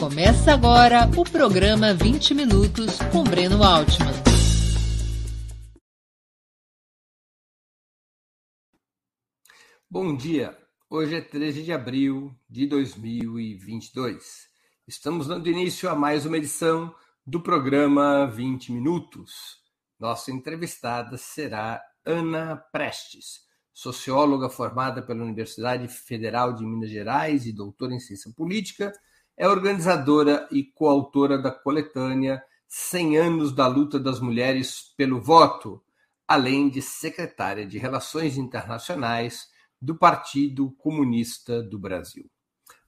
Começa agora o programa 20 Minutos com Breno Altman. Bom dia. Hoje é 13 de abril de 2022. Estamos dando início a mais uma edição do programa 20 Minutos. Nossa entrevistada será Ana Prestes, socióloga formada pela Universidade Federal de Minas Gerais e doutora em ciência política é organizadora e coautora da coletânea 100 anos da luta das mulheres pelo voto, além de secretária de Relações Internacionais do Partido Comunista do Brasil.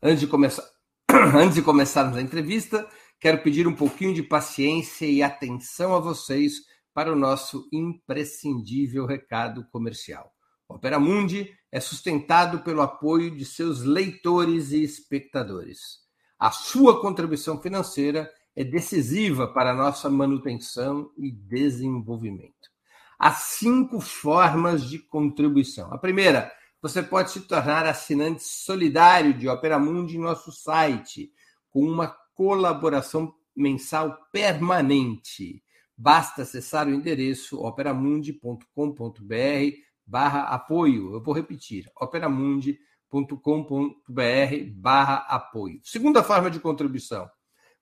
Antes de começar, antes de começarmos a entrevista, quero pedir um pouquinho de paciência e atenção a vocês para o nosso imprescindível recado comercial. O Opera Mundi é sustentado pelo apoio de seus leitores e espectadores. A sua contribuição financeira é decisiva para a nossa manutenção e desenvolvimento. Há cinco formas de contribuição. A primeira, você pode se tornar assinante solidário de Opera Mundi em nosso site, com uma colaboração mensal permanente. Basta acessar o endereço operamundi.com.br barra apoio. Eu vou repetir, operamundi.com.br combr barra apoio. Segunda forma de contribuição.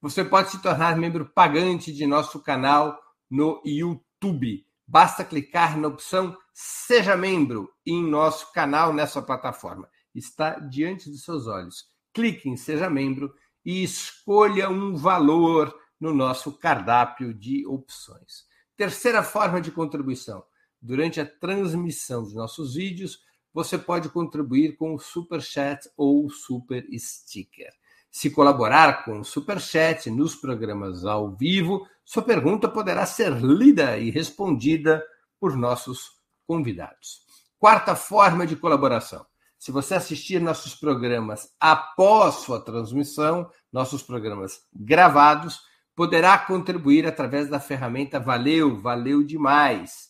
Você pode se tornar membro pagante de nosso canal no YouTube. Basta clicar na opção Seja Membro em nosso canal nessa plataforma. Está diante dos seus olhos. Clique em Seja Membro e escolha um valor no nosso cardápio de opções. Terceira forma de contribuição. Durante a transmissão dos nossos vídeos, você pode contribuir com o Super Chat ou Super Sticker. Se colaborar com o Super Chat nos programas ao vivo, sua pergunta poderá ser lida e respondida por nossos convidados. Quarta forma de colaboração. Se você assistir nossos programas após sua transmissão, nossos programas gravados, poderá contribuir através da ferramenta Valeu, valeu demais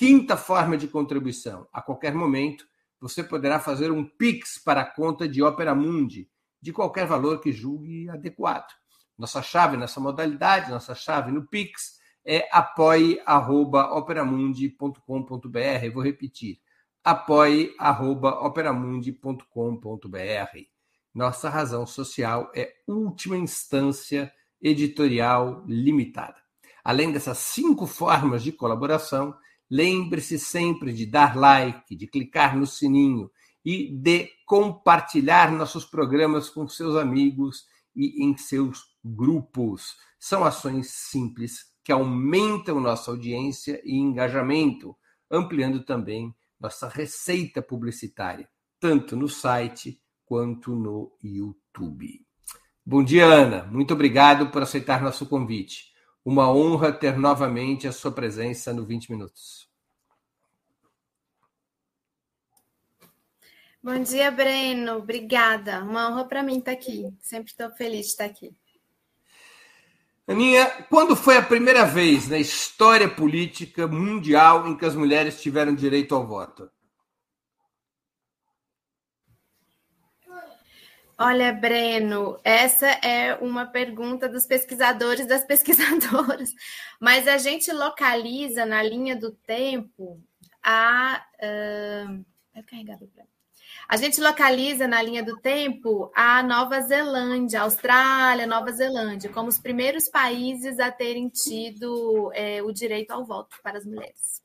Quinta forma de contribuição: a qualquer momento você poderá fazer um Pix para a conta de Opera Mundi, de qualquer valor que julgue adequado. Nossa chave nessa modalidade, nossa chave no Pix é apoie.operamundi.com.br. Vou repetir: apoie.operamundi.com.br. Nossa razão social é última instância editorial limitada. Além dessas cinco formas de colaboração, Lembre-se sempre de dar like, de clicar no sininho e de compartilhar nossos programas com seus amigos e em seus grupos. São ações simples que aumentam nossa audiência e engajamento, ampliando também nossa receita publicitária, tanto no site quanto no YouTube. Bom dia, Ana. Muito obrigado por aceitar nosso convite. Uma honra ter novamente a sua presença no 20 Minutos. Bom dia, Breno. Obrigada. Uma honra para mim estar aqui. Sempre estou feliz de estar aqui. Aninha, quando foi a primeira vez na história política mundial em que as mulheres tiveram direito ao voto? Olha, Breno, essa é uma pergunta dos pesquisadores das pesquisadoras, mas a gente localiza na linha do tempo a. Uh... Carregado para a gente localiza na linha do tempo a Nova Zelândia, Austrália, Nova Zelândia, como os primeiros países a terem tido é, o direito ao voto para as mulheres.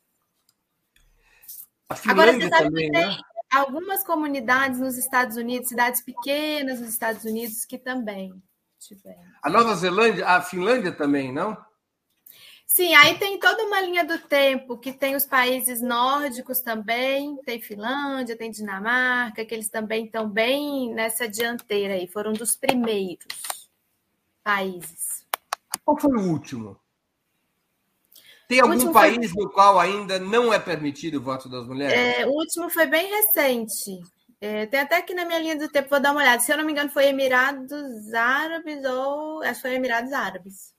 Agora, você sabe também, que tem, né? Algumas comunidades nos Estados Unidos, cidades pequenas nos Estados Unidos, que também tiveram. A Nova Zelândia, a Finlândia também, não? Sim, aí tem toda uma linha do tempo que tem os países nórdicos também, tem Finlândia, tem Dinamarca, que eles também estão bem nessa dianteira aí, foram dos primeiros países. Qual foi o último? Tem algum país foi... no qual ainda não é permitido o voto das mulheres? É, o último foi bem recente. É, tem até aqui na minha linha do tempo, vou dar uma olhada. Se eu não me engano, foi Emirados Árabes ou. Acho que foi Emirados Árabes.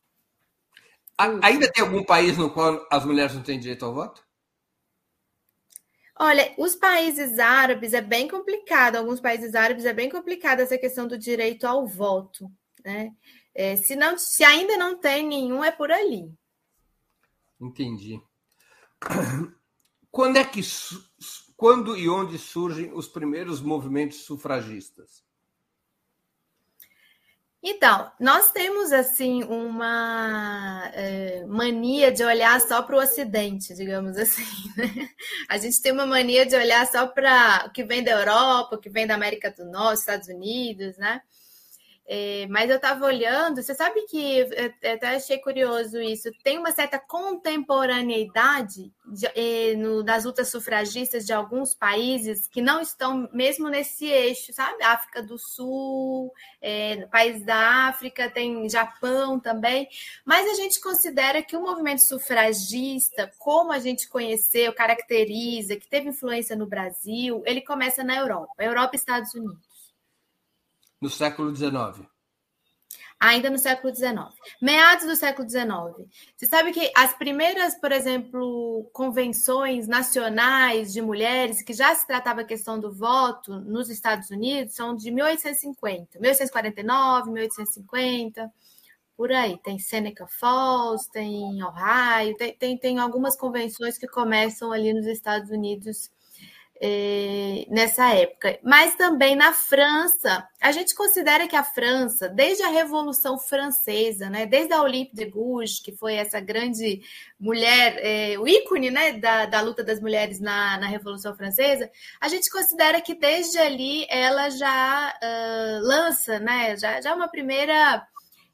Ainda tem algum país no qual as mulheres não têm direito ao voto? Olha, os países árabes é bem complicado. Alguns países árabes é bem complicado essa questão do direito ao voto. né? É, se, não, se ainda não tem nenhum, é por ali. Entendi. Quando é que quando e onde surgem os primeiros movimentos sufragistas? Então, nós temos assim uma é, mania de olhar só para o Ocidente, digamos assim. Né? A gente tem uma mania de olhar só para o que vem da Europa, o que vem da América do Norte, Estados Unidos, né? É, mas eu estava olhando, você sabe que eu até achei curioso isso. Tem uma certa contemporaneidade de, é, no, das lutas sufragistas de alguns países que não estão mesmo nesse eixo, sabe? África do Sul, é, países da África, tem Japão também. Mas a gente considera que o movimento sufragista, como a gente conheceu, caracteriza, que teve influência no Brasil, ele começa na Europa, Europa e Estados Unidos no século XIX? Ainda no século XIX. Meados do século XIX. Você sabe que as primeiras, por exemplo, convenções nacionais de mulheres, que já se tratava a questão do voto nos Estados Unidos, são de 1850, 1849, 1850, por aí. Tem Seneca Falls, tem Ohio, tem, tem, tem algumas convenções que começam ali nos Estados Unidos é, nessa época. Mas também na França, a gente considera que a França, desde a Revolução Francesa, né, desde a Olympe de Gouges, que foi essa grande mulher, é, o ícone né, da, da luta das mulheres na, na Revolução Francesa, a gente considera que desde ali ela já uh, lança, né, já, já uma primeira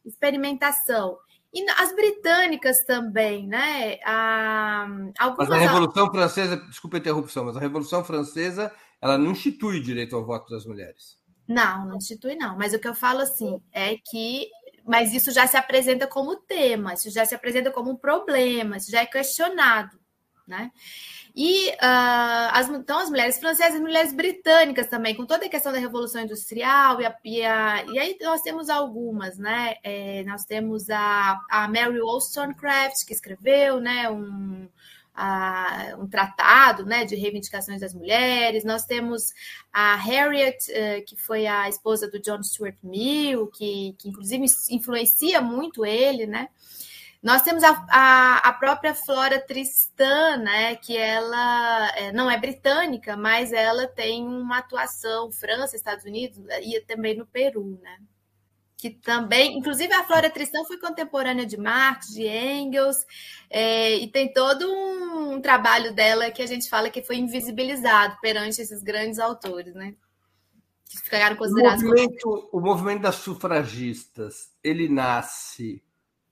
experimentação. E as britânicas também, né? A, algumas... Mas a Revolução Francesa, desculpa a interrupção, mas a Revolução Francesa ela não institui direito ao voto das mulheres. Não, não institui, não. Mas o que eu falo assim é que. Mas isso já se apresenta como tema, isso já se apresenta como um problema, isso já é questionado, né? E uh, as, então as mulheres francesas e mulheres britânicas também, com toda a questão da Revolução Industrial, e, a, e, a, e aí nós temos algumas, né? É, nós temos a, a Mary Wollstonecraft, que escreveu né, um, a, um tratado né, de reivindicações das mulheres, nós temos a Harriet, uh, que foi a esposa do John Stuart Mill, que, que inclusive influencia muito ele, né? Nós temos a, a, a, própria Flora Tristan, né, que ela é, não é britânica, mas ela tem uma atuação França, Estados Unidos e também no Peru, né? Que também, inclusive a Flora Tristan foi contemporânea de Marx, de Engels, é, e tem todo um, um trabalho dela que a gente fala que foi invisibilizado perante esses grandes autores, né? Que ficaram considerados. O movimento, como... o movimento das sufragistas, ele nasce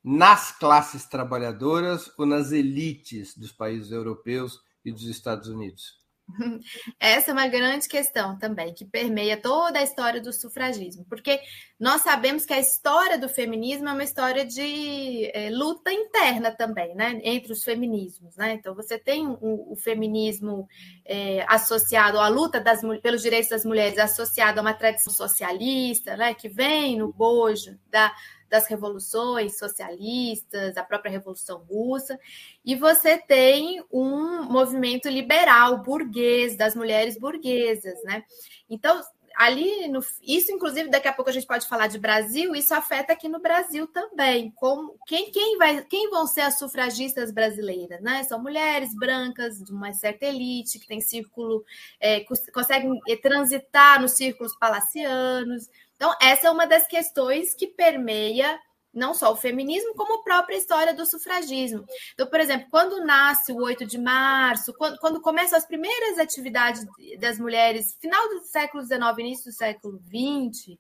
nas classes trabalhadoras ou nas elites dos países europeus e dos Estados Unidos? Essa é uma grande questão também, que permeia toda a história do sufragismo, porque nós sabemos que a história do feminismo é uma história de é, luta interna também, né, entre os feminismos, né? Então você tem o, o feminismo é, associado à luta das, pelos direitos das mulheres, associado a uma tradição socialista, né, que vem no bojo da das revoluções socialistas, a própria Revolução Russa, e você tem um movimento liberal burguês das mulheres burguesas, né? Então, ali no, isso inclusive daqui a pouco a gente pode falar de Brasil isso afeta aqui no Brasil também. Como quem, quem vai quem vão ser as sufragistas brasileiras né? São mulheres brancas de uma certa elite que tem círculo é, conseguem transitar nos círculos palacianos então, essa é uma das questões que permeia não só o feminismo, como a própria história do sufragismo. Então, por exemplo, quando nasce o 8 de março, quando, quando começam as primeiras atividades das mulheres, final do século XIX, início do século XX,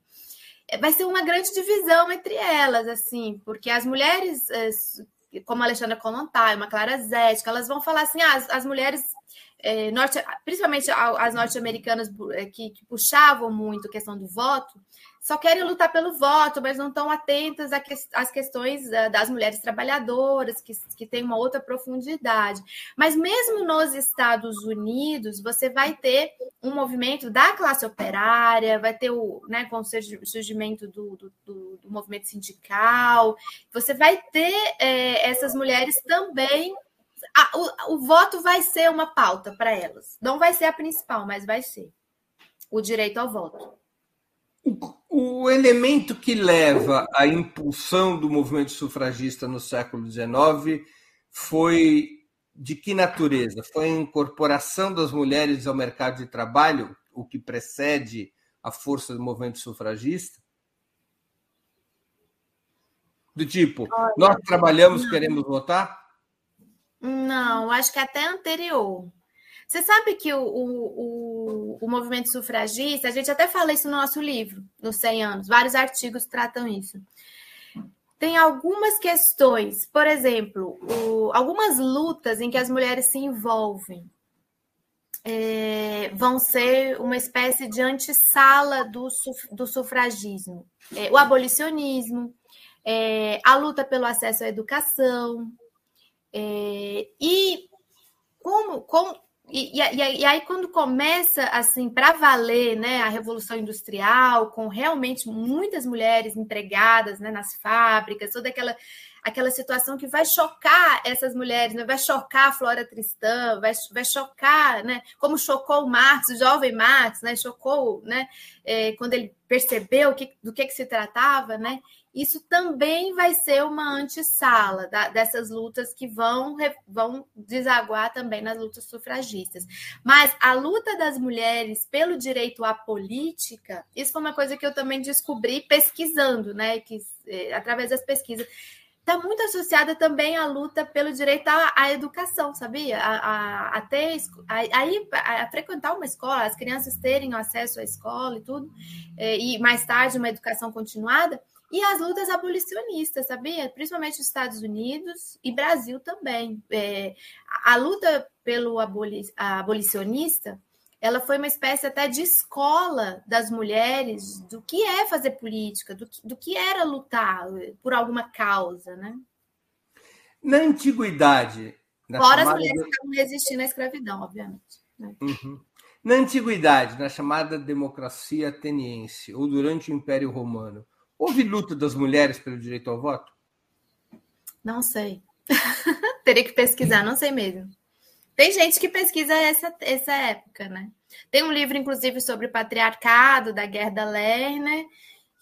é, vai ser uma grande divisão entre elas, assim, porque as mulheres, é, como a Alexandra Kollontai, uma Clara Zetkin, elas vão falar assim, ah, as, as mulheres é, norte, principalmente as norte-americanas que, que, puxavam muito a questão do voto, só querem lutar pelo voto, mas não estão atentas às questões eh, das mulheres trabalhadoras, que, que tem uma outra profundidade. Mas mesmo nos Estados Unidos, você vai ter um movimento da classe operária, vai ter o, né, com o surgimento do, do, do, do movimento sindical, você vai ter é, essas mulheres também a, o, o, voto vai ser uma pauta para elas. Não vai ser a principal, mas vai ser o direito ao voto. O, O elemento que leva à impulsão do movimento sufragista no século XIX foi de que natureza? Foi a incorporação das mulheres ao mercado de trabalho, o que precede a força do movimento sufragista? Do tipo, Olha, nós trabalhamos, não. queremos votar? Não, acho que até anterior. Você sabe que o, o, o, movimento sufragista, a gente até fala isso no nosso livro, nos 100 anos, vários artigos tratam isso. Tem algumas questões, por exemplo, o, algumas lutas em que as mulheres se envolvem é, vão ser uma espécie de antessala do, do sufragismo. É, o abolicionismo, é, a luta pelo acesso à educação. É, e como, como e, e, e, aí, quando começa assim para valer né, a Revolução Industrial, com realmente muitas mulheres empregadas né, nas fábricas, toda aquela, aquela situação que vai chocar essas mulheres, né, vai chocar a Flora Tristã, vai, vai chocar, né, como chocou o Marx, o jovem Marx, né, chocou né, é, quando ele percebeu que, do que, que se tratava, né? Isso também vai ser uma antessala dessas lutas que vão, vão desaguar também nas lutas sufragistas. Mas a luta das mulheres pelo direito à política, isso foi uma coisa que eu também descobri pesquisando, né? Que, é, através das pesquisas. Está muito associada também à luta pelo direito à, à educação, sabia? A, a, a, a, a, frequentar uma escola, as crianças terem acesso à escola e tudo, é, e mais tarde uma educação continuada e as lutas abolicionistas, sabia? Principalmente nos Estados Unidos e Brasil também. É, a luta pelo aboli abolicionista, ela foi uma espécie até de escola das mulheres do que é fazer política, do que, do que era lutar por alguma causa, né? Na antiguidade... Na Fora as mulheres que estavam resistindo à escravidão, obviamente. Né? Uhum. Na antiguidade, na chamada democracia ateniense, ou durante o Império Romano, Houve luta das mulheres pelo direito ao voto? Não sei. Teria que pesquisar, não sei mesmo. Tem gente que pesquisa essa, essa época, né? Tem um livro, inclusive, sobre o patriarcado da Gerda Lerner,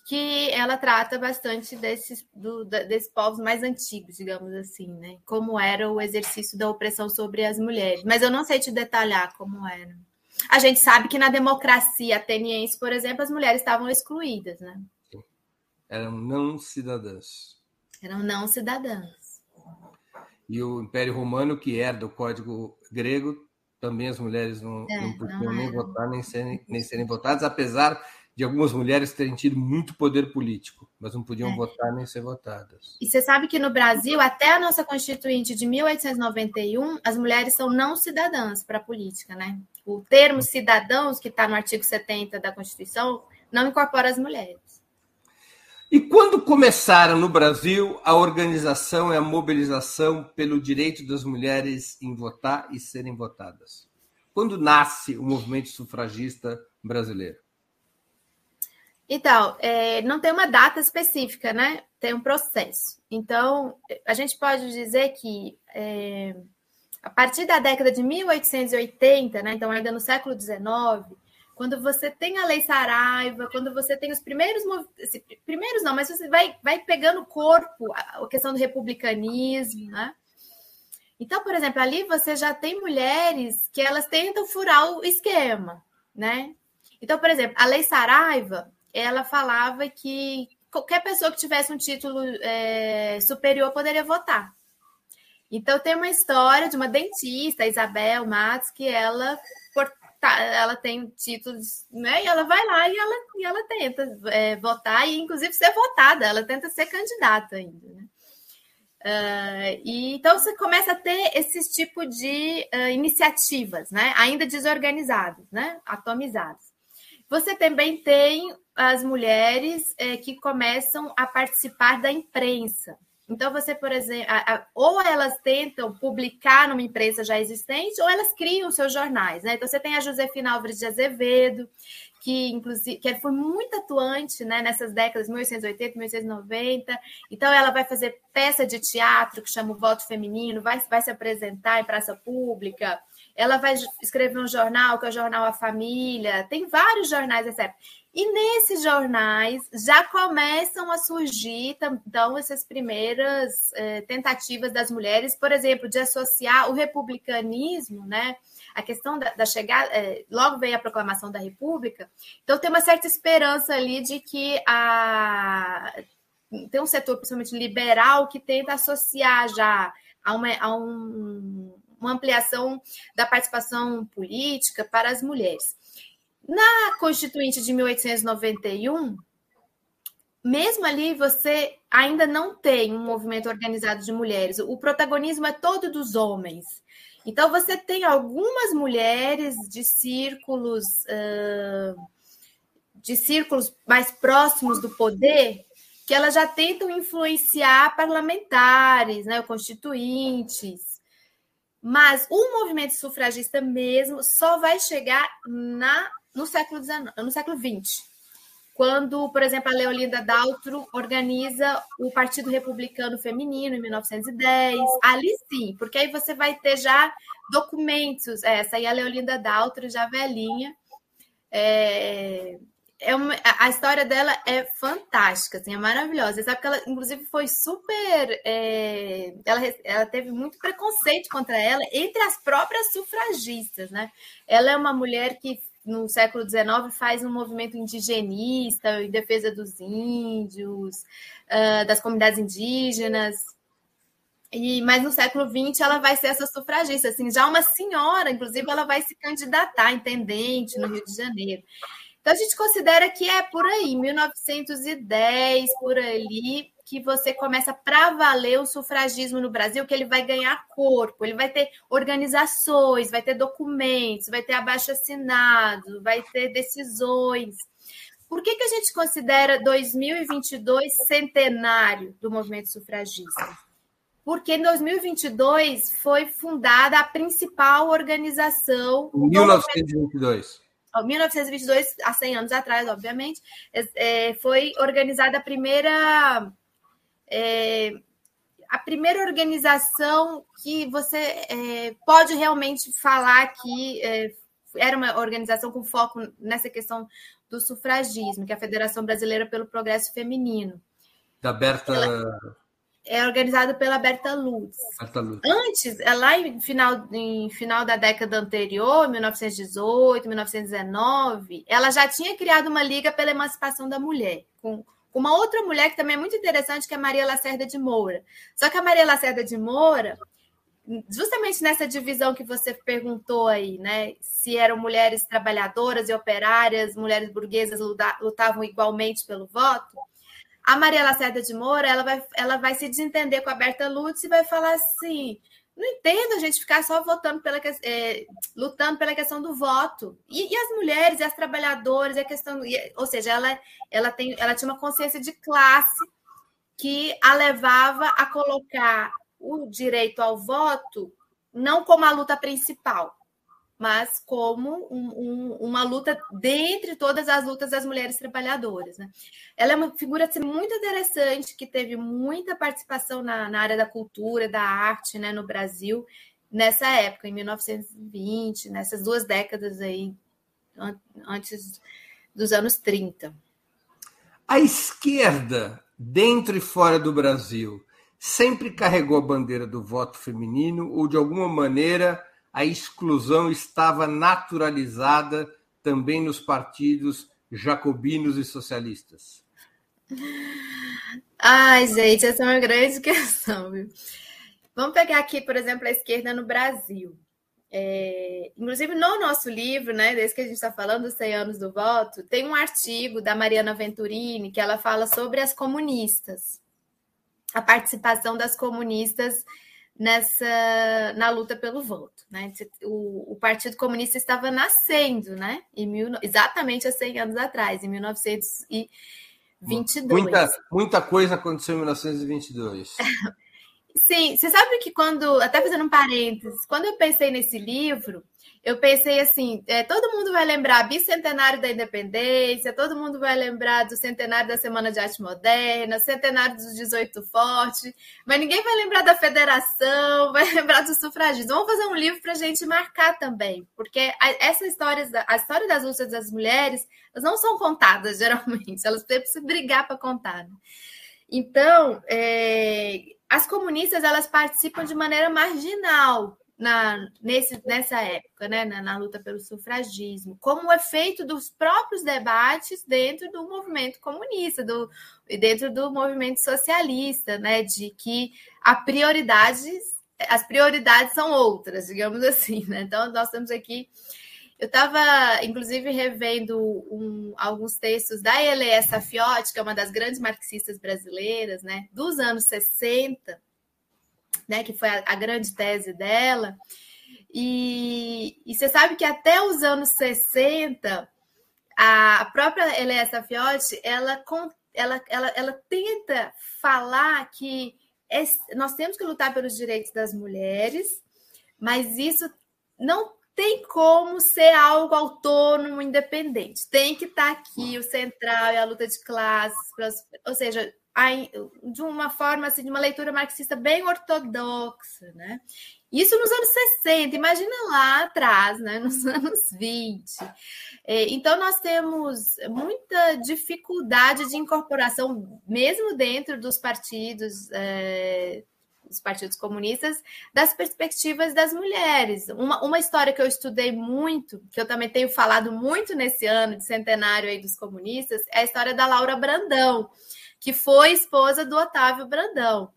que ela trata bastante desses, do, desses povos mais antigos, digamos assim, né? Como era o exercício da opressão sobre as mulheres. Mas eu não sei te detalhar como era. A gente sabe que na democracia ateniense, por exemplo, as mulheres estavam excluídas, né? Eram não cidadãs. Eram não cidadãs. E o Império Romano, que herda o Código Grego, também as mulheres não, é, não podiam não nem votar, nem serem, nem serem votadas, apesar de algumas mulheres terem tido muito poder político, mas não podiam é. votar nem ser votadas. E você sabe que no Brasil, até a nossa Constituinte de 1891, as mulheres são não cidadãs para a política, né? O termo cidadãos, que está no artigo 70 da Constituição, não incorpora as mulheres. E quando começaram no Brasil a organização e a mobilização pelo direito das mulheres em votar e serem votadas? Quando nasce o movimento sufragista brasileiro? Então, é, não tem uma data específica, né? Tem um processo. Então, a gente pode dizer que é, a partir da década de 1880, né? Então, ainda no século XIX, quando você tem a Lei Saraiva, quando você tem os primeiros primeiros não, mas você vai, vai pegando corpo a questão do republicanismo, né? Então, por exemplo, ali você já tem mulheres que elas tentam furar o esquema, né? Então, por exemplo, a Lei Saraiva, ela falava que qualquer pessoa que tivesse um título é, superior poderia votar. Então, tem uma história de uma dentista, Isabel Matos, que ela tá, ela tem títulos, né? E ela vai lá e ela, e ela tenta é, votar e, inclusive, ser votada. Ela tenta ser candidata ainda, né? Uh, e então você começa a ter esse tipo de uh, iniciativas, né? Ainda desorganizadas, né? Atomizadas. Você também tem as mulheres é, que começam a participar da imprensa. Então, você, por exemplo, a, a, ou elas tentam publicar numa empresa já existente, ou elas criam seus jornais, né? Então, você tem a Josefina Álvares de Azevedo, que inclusive que foi muito atuante né, nessas décadas 1880, 1890. Então, ela vai fazer peça de teatro que chama o Voto Feminino, vai, vai se apresentar em praça pública. ela vai escrever um jornal, que é o jornal A Família, tem vários jornais época. E nesses jornais já começam a surgir, então, essas primeiras é, tentativas das mulheres, por exemplo, de associar o republicanismo, né? A questão da, da chegada, é, logo veio a proclamação da República, então tem uma certa esperança ali de que a, tem um setor, principalmente liberal, que tenta associar já a uma, a um, uma ampliação da participação política para as mulheres. Na Constituinte de 1891, mesmo ali você ainda não tem um movimento organizado de mulheres, o protagonismo é todo dos homens. Então você tem algumas mulheres de círculos de círculos mais próximos do poder que elas já tentam influenciar parlamentares, né, constituintes, mas o movimento sufragista mesmo só vai chegar na, no século no século XX, quando, por exemplo, a Leolinda Daltro organiza o Partido Republicano Feminino em 1910. Ali sim, porque aí você vai ter já documentos. Essa aí a Leolinda Daltro, já velhinha, é, é uma, a história dela é fantástica, assim, é maravilhosa. Você sabe que ela, inclusive, foi super. É, ela, ela teve muito preconceito contra ela entre as próprias sufragistas, né? Ela é uma mulher que no século XIX faz um movimento indigenista em defesa dos índios, uh, das comunidades indígenas. E, mas no século XX ela vai ser essa sufragista, assim, já uma senhora, inclusive ela vai se candidatar a intendente no Rio de Janeiro. Então, a gente considera que é por aí, 1910, por ali, que você começa para valer o sufragismo no Brasil, que ele vai ganhar corpo, ele vai ter organizações, vai ter documentos, vai ter abaixo-assinado, vai ter decisões. Por que, que a gente considera 2022 centenário do movimento sufragista? Porque em 2022 foi fundada a principal organização. 1922. 1922, há 100 anos atrás, obviamente, é, foi organizada a primeira é, a primeira organização que você é, pode realmente falar que é, era uma organização com foco nessa questão do sufragismo, que é a Federação Brasileira pelo Progresso Feminino. Da Berta. Ela é organizado pela Berta Lutz. Berta Lutz. Antes, é lá em final, em final da década anterior, 1918, 1919, ela já tinha criado uma liga pela emancipação da mulher, com uma outra mulher que também é muito interessante, que é a Maria Lacerda de Moura. Só que a Maria Lacerda de Moura, justamente nessa divisão que você perguntou aí, né? Se eram mulheres trabalhadoras e operárias, mulheres burguesas lutavam igualmente pelo voto a Maria Lacerda de Moura, ela vai, ela vai se desentender com a Berta Lutz e vai falar assim: não entendo a gente ficar só votando pela é, lutando pela questão do voto. E, e, as mulheres, e as trabalhadoras, e a questão. E, ou seja, ela, ela, tem, ela tinha uma consciência de classe que a levava a colocar o direito ao voto não como a luta principal, mas como um, um, uma luta dentre todas as lutas das mulheres trabalhadoras. Né? Ela é uma figura assim, muito interessante, que teve muita participação na, na área da cultura, da arte né, no Brasil, nessa época, em 1920, nessas duas décadas aí, antes dos anos 30. A esquerda, dentro e fora do Brasil, sempre carregou a bandeira do voto feminino ou, de alguma maneira, a exclusão estava naturalizada também nos partidos jacobinos e socialistas? Ai, gente, essa é uma grande questão. Viu? Vamos pegar aqui, por exemplo, a esquerda no Brasil. É, inclusive, no nosso livro, né, desde que a gente está falando dos 100 anos do voto, tem um artigo da Mariana Venturini que ela fala sobre as comunistas, a participação das comunistas nessa na luta pelo voto. Né? O, o Partido Comunista estava nascendo, né? Em mil, exatamente há 100 anos atrás, em 1922. Muita, muita coisa aconteceu em 1922. Sim, você sabe que quando, até fazendo um parênteses, quando eu pensei nesse livro, eu pensei assim: é, todo mundo vai lembrar bicentenário da independência, todo mundo vai lembrar do centenário da Semana de Arte Moderna, centenário dos 18 Forte, mas ninguém vai lembrar da federação, vai lembrar dos sufragistas. Vamos fazer um livro para a gente marcar também, porque essa história, a história das lutas das mulheres, elas não são contadas geralmente, elas precisam brigar para contar. Né? Então, é, as comunistas elas participam de maneira marginal na, nesse, nessa época, né, na, na, luta pelo sufragismo, como efeito dos próprios debates dentro do movimento comunista, do, dentro do movimento socialista, né, de que a prioridade, as prioridades são outras, digamos assim. Né? Então, nós estamos aqui. Eu estava, inclusive, revendo um, alguns textos da Eléa Safiotti, que é uma das grandes marxistas brasileiras, né, dos anos 60, né, que foi a, a grande tese dela. E, e, você sabe que até os anos 60, a própria Eléa Safiotti, ela, ela, ela, ela tenta falar que é, nós temos que lutar pelos direitos das mulheres, mas isso não tem como ser algo autônomo, independente. Tem que estar aqui o central e a luta de classes, ou seja, de uma forma assim, de uma leitura marxista bem ortodoxa, né? Isso nos anos 60, imagina lá atrás, né? nos anos 20. É, então, nós temos muita dificuldade de incorporação, mesmo dentro dos partidos, é, dos partidos comunistas, das perspectivas das mulheres. Uma, uma história que eu estudei muito, que eu também tenho falado muito nesse ano de centenário aí dos comunistas, é a história da Laura Brandão que foi esposa do Otávio Brandão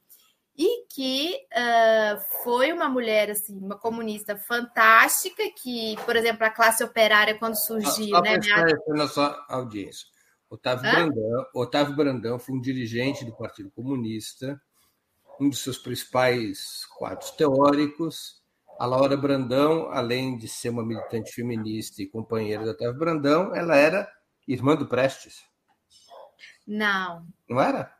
e que uh, foi uma mulher assim, uma comunista fantástica que, por exemplo, a classe operária quando surgiu, só, né? Minha... Na sua audiência, Otávio Brandão, Otávio Brandão foi um dirigente do Partido Comunista, um dos seus principais quadros teóricos. A Laura Brandão, além de ser uma militante feminista e companheira do Otávio Brandão, ela era irmã do Prestes. Não. Não era?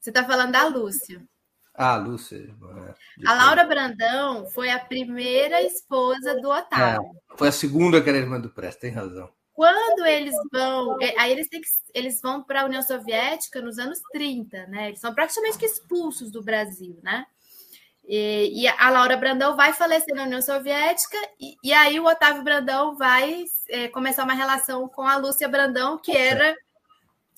Você está falando da Lúcia. Ah, Lúcia. É, a Laura Brandão foi a primeira esposa do Otávio. É, foi a segunda que era irmã do Prestes, tem razão. Quando eles vão, é, aí eles, têm que, eles vão para a União Soviética nos anos 30, né? Eles são praticamente expulsos do Brasil, né? E, e a Laura Brandão vai falecer na União Soviética, e, e aí o Otávio Brandão vai é, começar uma relação com a Lúcia Brandão, que era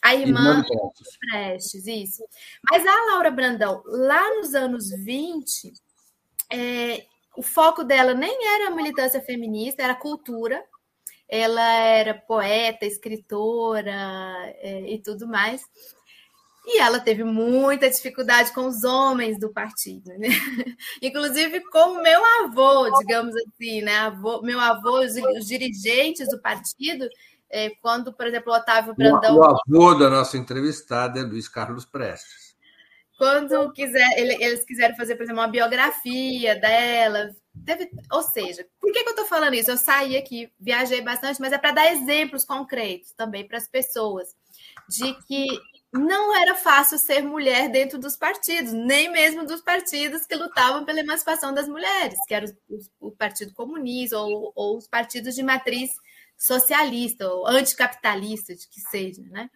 a irmã, irmã Prestes. isso. Mas a Laura Brandão, lá nos anos 20, é, o foco dela nem era militância feminista, era cultura. Ela era poeta, escritora é, e tudo mais. E ela teve muita dificuldade com os homens do partido, né? Inclusive com o meu avô, digamos assim, né? Avô, meu avô, os dirigentes do partido é, quando, por exemplo, o Otávio Brandão. O avô da nossa entrevistada é Luiz Carlos Prestes. Quando quiser, eles quiserem fazer, por exemplo, uma biografia dela, Teve, ou seja, por que, que eu estou falando isso? Eu saí aqui, viajei bastante, mas é para dar exemplos concretos também para as pessoas de que não era fácil ser mulher dentro dos partidos, nem mesmo dos partidos que lutavam pela emancipação das mulheres, que era o, o Partido Comunista ou, ou os partidos de matriz socialista ou anticapitalista, de que seja, né?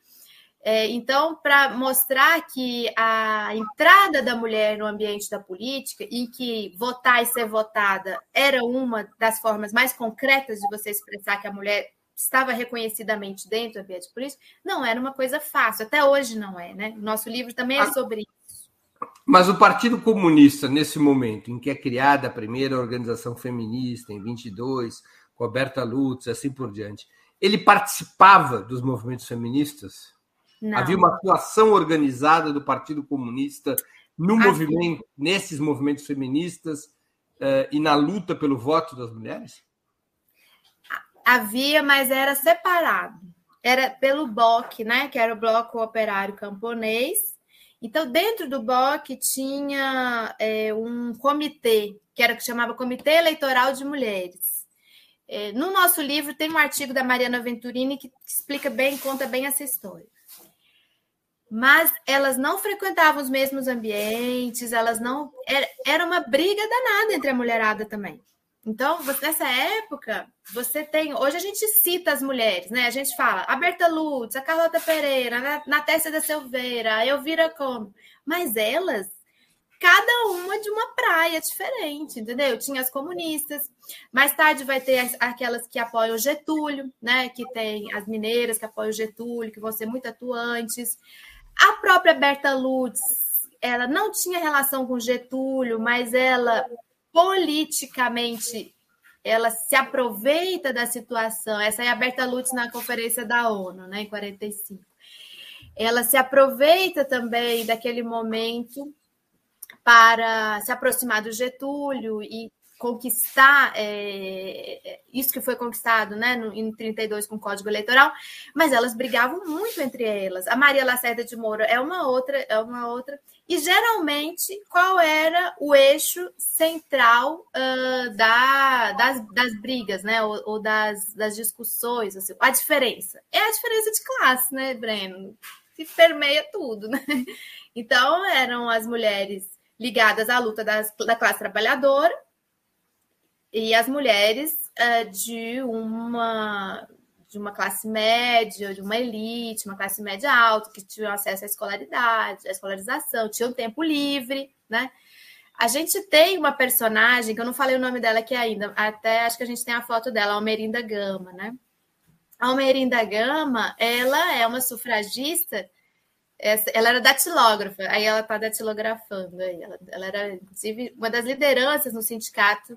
É, então, para mostrar que a entrada da mulher no ambiente da política e que votar e ser votada era uma das formas mais concretas de você expressar que a mulher estava reconhecidamente dentro do ambiente político, não era uma coisa fácil. Até hoje não é, né? Nosso livro também é ah, sobre isso. Mas o Partido Comunista, nesse momento em que é criada a primeira organização feminista, em 22, Roberta Lutz, assim por diante. Ele participava dos movimentos feministas? Não. Havia uma atuação organizada do Partido Comunista no movimento, nesses movimentos feministas uh, e na luta pelo voto das mulheres? Havia, mas era separado. Era pelo BOC, né? Que era o Bloco Operário Camponês. Então, dentro do BOC tinha é, um comitê, que era que chamava Comitê Eleitoral de Mulheres. É, no nosso livro tem um artigo da Mariana Venturini que explica bem, conta bem essa história. Mas elas não frequentavam os mesmos ambientes, elas não. Era, uma briga danada entre a mulherada também. Então, nessa época, você tem. Hoje a gente cita as mulheres, né? A gente fala a Berta Lutz, a Carlota Pereira, a Natécia da Silveira, a Elvira Como. Mas elas, cada uma de uma praia diferente, entendeu? Tinha as comunistas. Mais tarde vai ter aquelas que apoiam Getúlio, né? Que tem as mineiras que apoiam o Getúlio, que vão ser muito atuantes. A própria Berta Lutz, ela não tinha relação com Getúlio, mas ela politicamente ela se aproveita da situação. Essa é a Berta Lutz na conferência da ONU, né, em 45. Ela se aproveita também daquele momento para se aproximar do Getúlio e conquistar é, isso que foi conquistado né, no, em 32 com o Código Eleitoral, mas elas brigavam muito entre elas. A Maria Lacerda de Moura é uma outra, é uma outra. E geralmente, qual era o eixo central uh, da, das, das brigas, né? Ou, ou das, das discussões, assim, a diferença. É a diferença de classe, né, Breno? Que permeia tudo, né? Então, eram as mulheres ligadas à luta das, da classe trabalhadora e as mulheres uh, de uma de uma classe média, de uma elite, uma classe média alta, que tinham acesso à escolaridade, à escolarização, tinham tempo livre, né? A gente tem uma personagem, que eu não falei o nome dela aqui ainda, até acho que a gente tem a foto dela, Almerinda Gama, né? A Almerinda Gama, ela é uma sufragista, ela era datilógrafa, aí ela está datilografando aí, ela, ela, era, inclusive, uma das lideranças no sindicato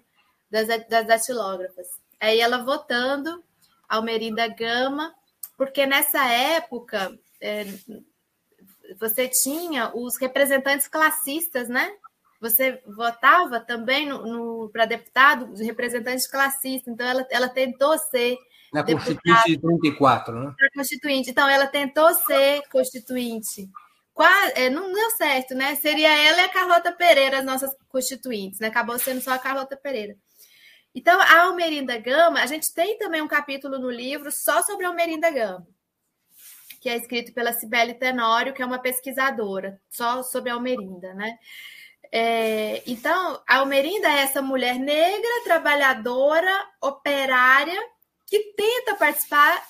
das, das datilógrafas. Aí ela votando Almerinda Gama, porque nessa época é, você tinha os representantes classistas, né? Você votava também no, no para deputado de representantes classistas, então ela, ela tentou ser. Na Constituinte de 34, né? Na Constituinte. Então, ela tentou ser constituinte. Quase, é, não deu certo, né? Seria ela e a Carlota Pereira as nossas constituintes, né? Acabou sendo só a Carlota Pereira. Então, a Almerinda Gama, a gente tem também um capítulo no livro só sobre a Almerinda Gama, que é escrito pela Cibele Tenório, que é uma pesquisadora, só sobre a Almerinda, né? É, então, a Almerinda é essa mulher negra, trabalhadora, operária, que tenta participar,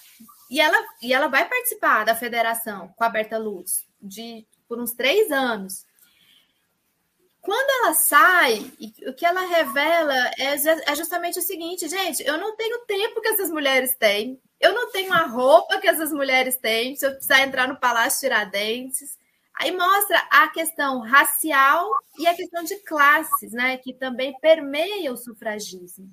e ela, e ela vai participar da federação com a Berta Lutz de, por uns três anos. Quando ela sai, o que ela revela é, é justamente o seguinte, gente, eu não tenho tempo que essas mulheres têm, eu não tenho a roupa que essas mulheres têm, se eu precisar entrar no Palácio Tiradentes. Aí mostra a questão racial e a questão de classes, né, que também permeia o sufragismo.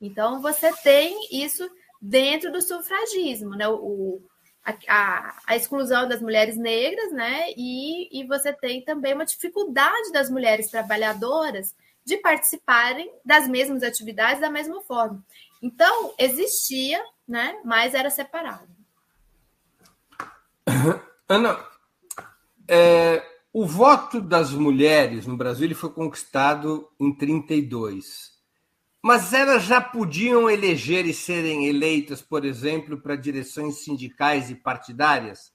Então, você tem isso dentro do sufragismo, né? O, a, a, exclusão das mulheres negras, né? E, e você tem também uma dificuldade das mulheres trabalhadoras de participarem das mesmas atividades da mesma forma. Então, existia, né? Mas era separado. Ana, é, o voto das mulheres no Brasil ele foi conquistado em 32. Mas elas já podiam eleger e serem eleitas, por exemplo, para direções sindicais e partidárias?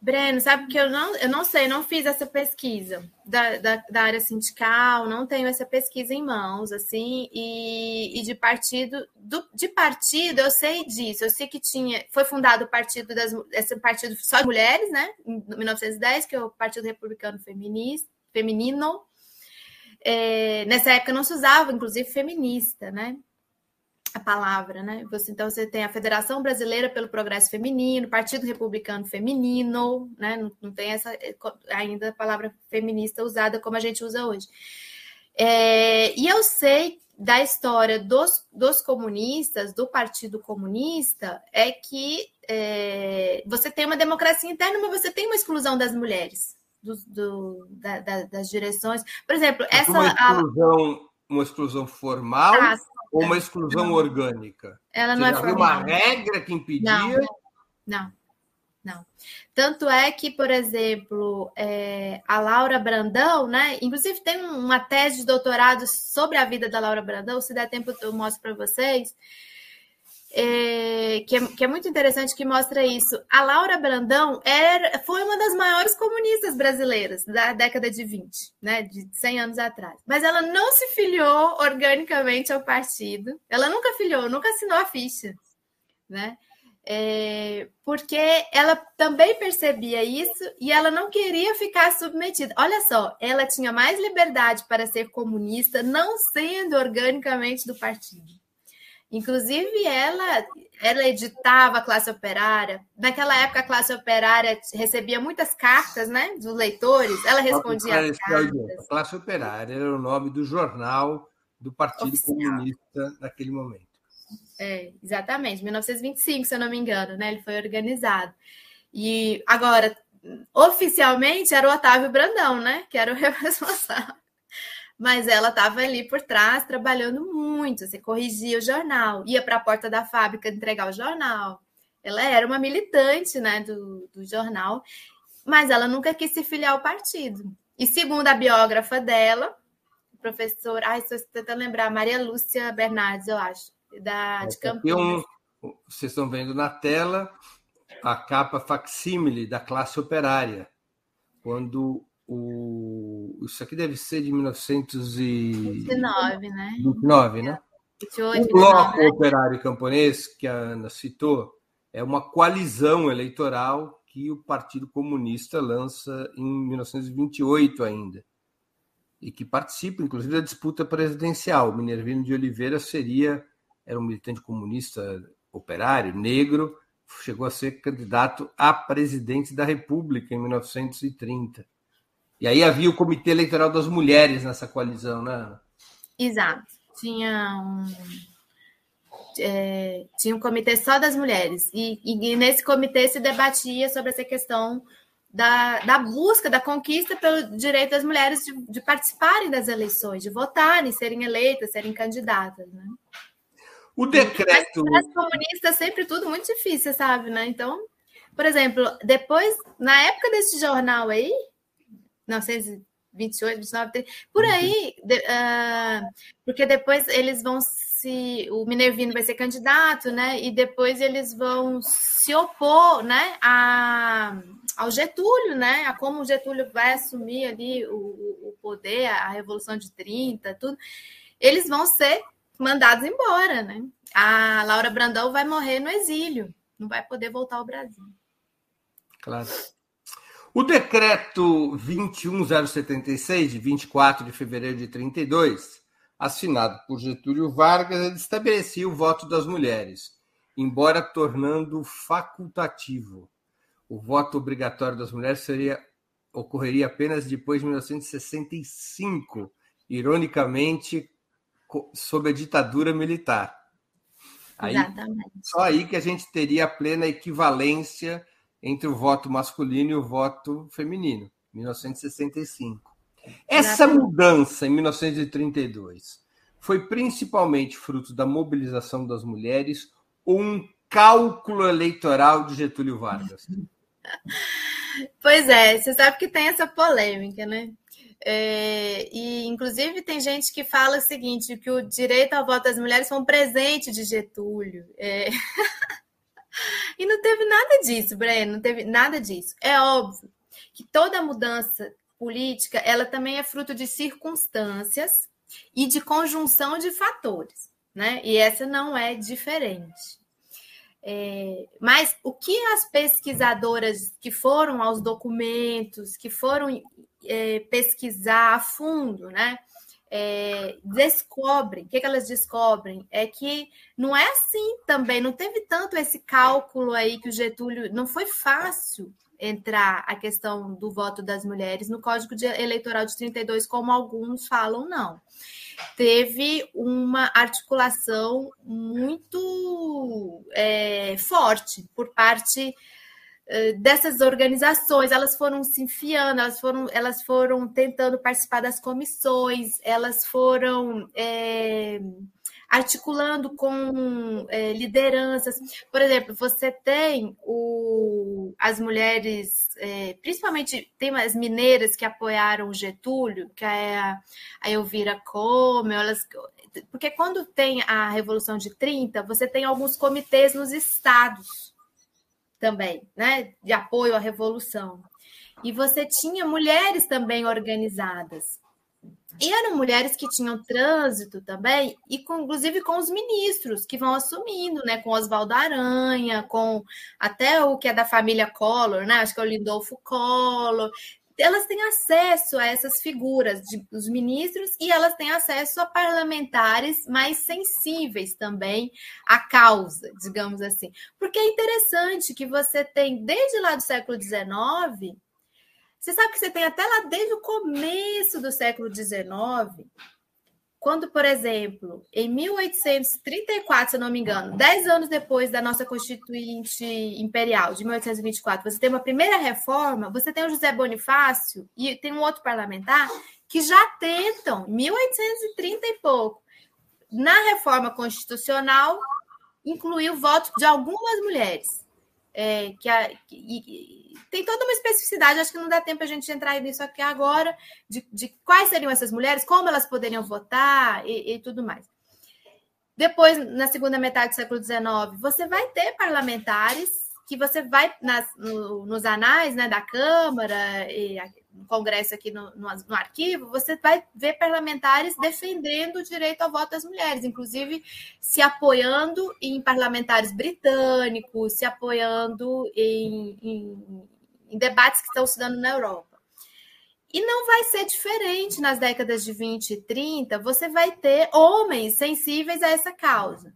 Breno, sabe que eu não, eu não sei, não fiz essa pesquisa da, da, da, área sindical, não tenho essa pesquisa em mãos, assim, e, e de partido, do, de partido eu sei disso, eu sei que tinha, foi fundado o partido das, esse partido só de mulheres, né, em 1910, que é o Partido Republicano Feminista, Feminino, é, nessa época não se usava, inclusive, feminista, né? A palavra, né? Você, então você tem a Federação Brasileira pelo Progresso Feminino, Partido Republicano Feminino, né? Não, não tem essa é, ainda a palavra feminista usada como a gente usa hoje. É, e eu sei da história dos, dos comunistas, do Partido Comunista, é que é, você tem uma democracia interna, mas você tem uma exclusão das mulheres do, do da, da, das direções. Por exemplo, essa. Uma exclusão, uma exclusão formal ah, ou uma exclusão não. orgânica? Ela não Você é formal. uma regra que impedia? Não, não. Não. Tanto é que, por exemplo, é, a Laura Brandão, né? Inclusive tem uma tese de doutorado sobre a vida da Laura Brandão, se der tempo eu mostro para vocês. É, que, é, que, é, muito interessante, que mostra isso. A Laura Brandão era, foi uma das maiores comunistas brasileiras da década de 20, né, de 100 anos atrás. Mas ela não se filiou organicamente ao partido. Ela nunca filiou, nunca assinou a ficha, né? É, porque ela também percebia isso e ela não queria ficar submetida. Olha só, ela tinha mais liberdade para ser comunista, não sendo organicamente do partido. Inclusive, ela, ela editava a classe operária. Naquela época, a classe operária recebia muitas cartas né, dos leitores, ela respondia as cartas. A classe operária era o nome do jornal do Partido Oficial. Comunista naquele momento. É, exatamente, 1925, se eu não me engano, né? Ele foi organizado. E agora, oficialmente, era o Otávio Brandão, né? Que era o responsável mas ela estava ali por trás trabalhando muito. Você corrigia o jornal, ia para a porta da fábrica entregar o jornal. Ela era uma militante né, do, do jornal, mas ela nunca quis se filiar ao partido. E segundo a biógrafa dela, professora, ai, estou tentando lembrar, Maria Lúcia Bernardes, eu acho, da, de Campinas. Um, vocês estão vendo na tela a capa facsímile da classe operária, quando o, isso aqui deve ser de 1929, né? 29, né? 28, o Bloco né? Operário Camponês, que a Ana citou, é uma coalizão eleitoral que o Partido Comunista lança em 1928 ainda, e que participa, inclusive, da disputa presidencial. Minervino de Oliveira seria, era um militante comunista operário, negro, chegou a ser candidato a presidente da República em 1930. E aí havia o Comitê Eleitoral das Mulheres nessa coalizão, né? Exato. Tinha um, é, tinha um comitê só das mulheres. E, e, nesse comitê se debatia sobre essa questão da, da busca, da conquista pelo direito das mulheres de, de participarem das eleições, de votarem, serem eleitas, serem candidatas, né? O decreto. Mas as comunistas sempre tudo muito difícil, sabe, né? Então, por exemplo, depois, na época desse jornal aí, 1928, 29, 30, por aí, de, uh, porque depois eles vão se. O Minervino vai ser candidato, né? E depois eles vão se opor, né? A, ao Getúlio, né? A como o Getúlio vai assumir ali o, o poder, a Revolução de 30, tudo. Eles vão ser mandados embora, né? A Laura Brandão vai morrer no exílio, não vai poder voltar ao Brasil. Claro. O decreto 21076, de 24 de fevereiro de 32, assinado por Getúlio Vargas, estabelecia o voto das mulheres, embora tornando facultativo. O voto obrigatório das mulheres seria, ocorreria apenas depois de 1965, ironicamente, sob a ditadura militar. Aí, Exatamente. Só aí que a gente teria a plena equivalência entre o voto masculino e o voto feminino, 1965. Essa mudança em 1932 foi principalmente fruto da mobilização das mulheres ou um cálculo eleitoral de Getúlio Vargas? Pois é, você sabe que tem essa polêmica, né? É, e inclusive tem gente que fala o seguinte: que o direito ao voto das mulheres foi um presente de Getúlio. É... E não teve nada disso, Breno, não teve nada disso. É óbvio que toda mudança política, ela também é fruto de circunstâncias e de conjunção de fatores, né? E essa não é diferente. É, mas o que as pesquisadoras que foram aos documentos, que foram é, pesquisar a fundo, né? É, descobrem, o que, que elas descobrem? É que não é assim também, não teve tanto esse cálculo aí que o Getúlio. Não foi fácil entrar a questão do voto das mulheres no Código Eleitoral de 32, como alguns falam, não. Teve uma articulação muito é, forte por parte dessas organizações, elas foram se enfiando, elas foram, elas foram tentando participar das comissões, elas foram é, articulando com é, lideranças. Por exemplo, você tem o, as mulheres, é, principalmente tem as mineiras que apoiaram o Getúlio, que é a, a Elvira Como, elas porque quando tem a Revolução de 30, você tem alguns comitês nos estados também, né, de apoio à revolução. E você tinha mulheres também organizadas. E eram mulheres que tinham trânsito também, e com, inclusive com os ministros que vão assumindo, né? Com Oswaldo Aranha, com até o que é da família Collor, né? Acho que é o Lindolfo Collor. Elas têm acesso a essas figuras de, dos ministros e elas têm acesso a parlamentares mais sensíveis também à causa, digamos assim. Porque é interessante que você tem, desde lá do século XIX, você sabe que você tem até lá desde o começo do século XIX, quando, por exemplo, em 1834, se eu não me engano, dez anos depois da nossa Constituinte Imperial, de 1824, você tem uma primeira reforma, você tem o José Bonifácio e tem um outro parlamentar que já tentam, 1830 e pouco, na reforma constitucional, incluir o voto de algumas mulheres é, que, a, que, tem toda uma especificidade, acho que não dá tempo a gente entrar nisso aqui agora, de, de quais seriam essas mulheres, como elas poderiam votar e, e tudo mais. Depois, na segunda metade do século XIX, você vai ter parlamentares que você vai nas, no, nos anais né, da Câmara e no Congresso aqui no, no, no, arquivo, você vai ver parlamentares defendendo o direito ao voto das mulheres, inclusive se apoiando em parlamentares britânicos, se apoiando em, em, em debates que estão se dando na Europa. E não vai ser diferente nas décadas de 20 e 30, você vai ter homens sensíveis a essa causa.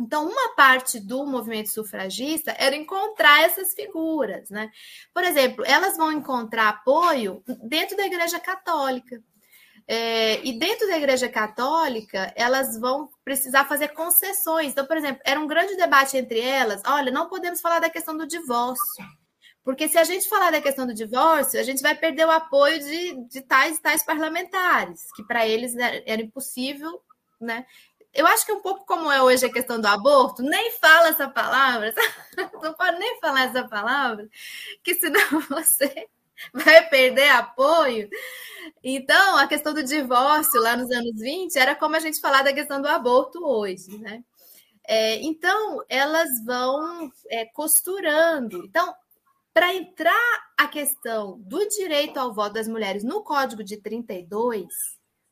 Então, uma parte do movimento sufragista era encontrar essas figuras, né? Por exemplo, elas vão encontrar apoio dentro da Igreja Católica. É, e dentro da Igreja Católica, elas vão precisar fazer concessões. Então, por exemplo, era um grande debate entre elas: olha, não podemos falar da questão do divórcio. Porque se a gente falar da questão do divórcio, a gente vai perder o apoio de, de tais tais parlamentares, que para eles era, era impossível né, eu acho que um pouco como é hoje a questão do aborto, nem fala essa palavra, não pode nem falar essa palavra, que senão você vai perder apoio. Então, a questão do divórcio lá nos anos 20 era como a gente falar da questão do aborto hoje, né? É, então, elas vão é, costurando. Então, para entrar a questão do direito ao voto das mulheres no Código de 32,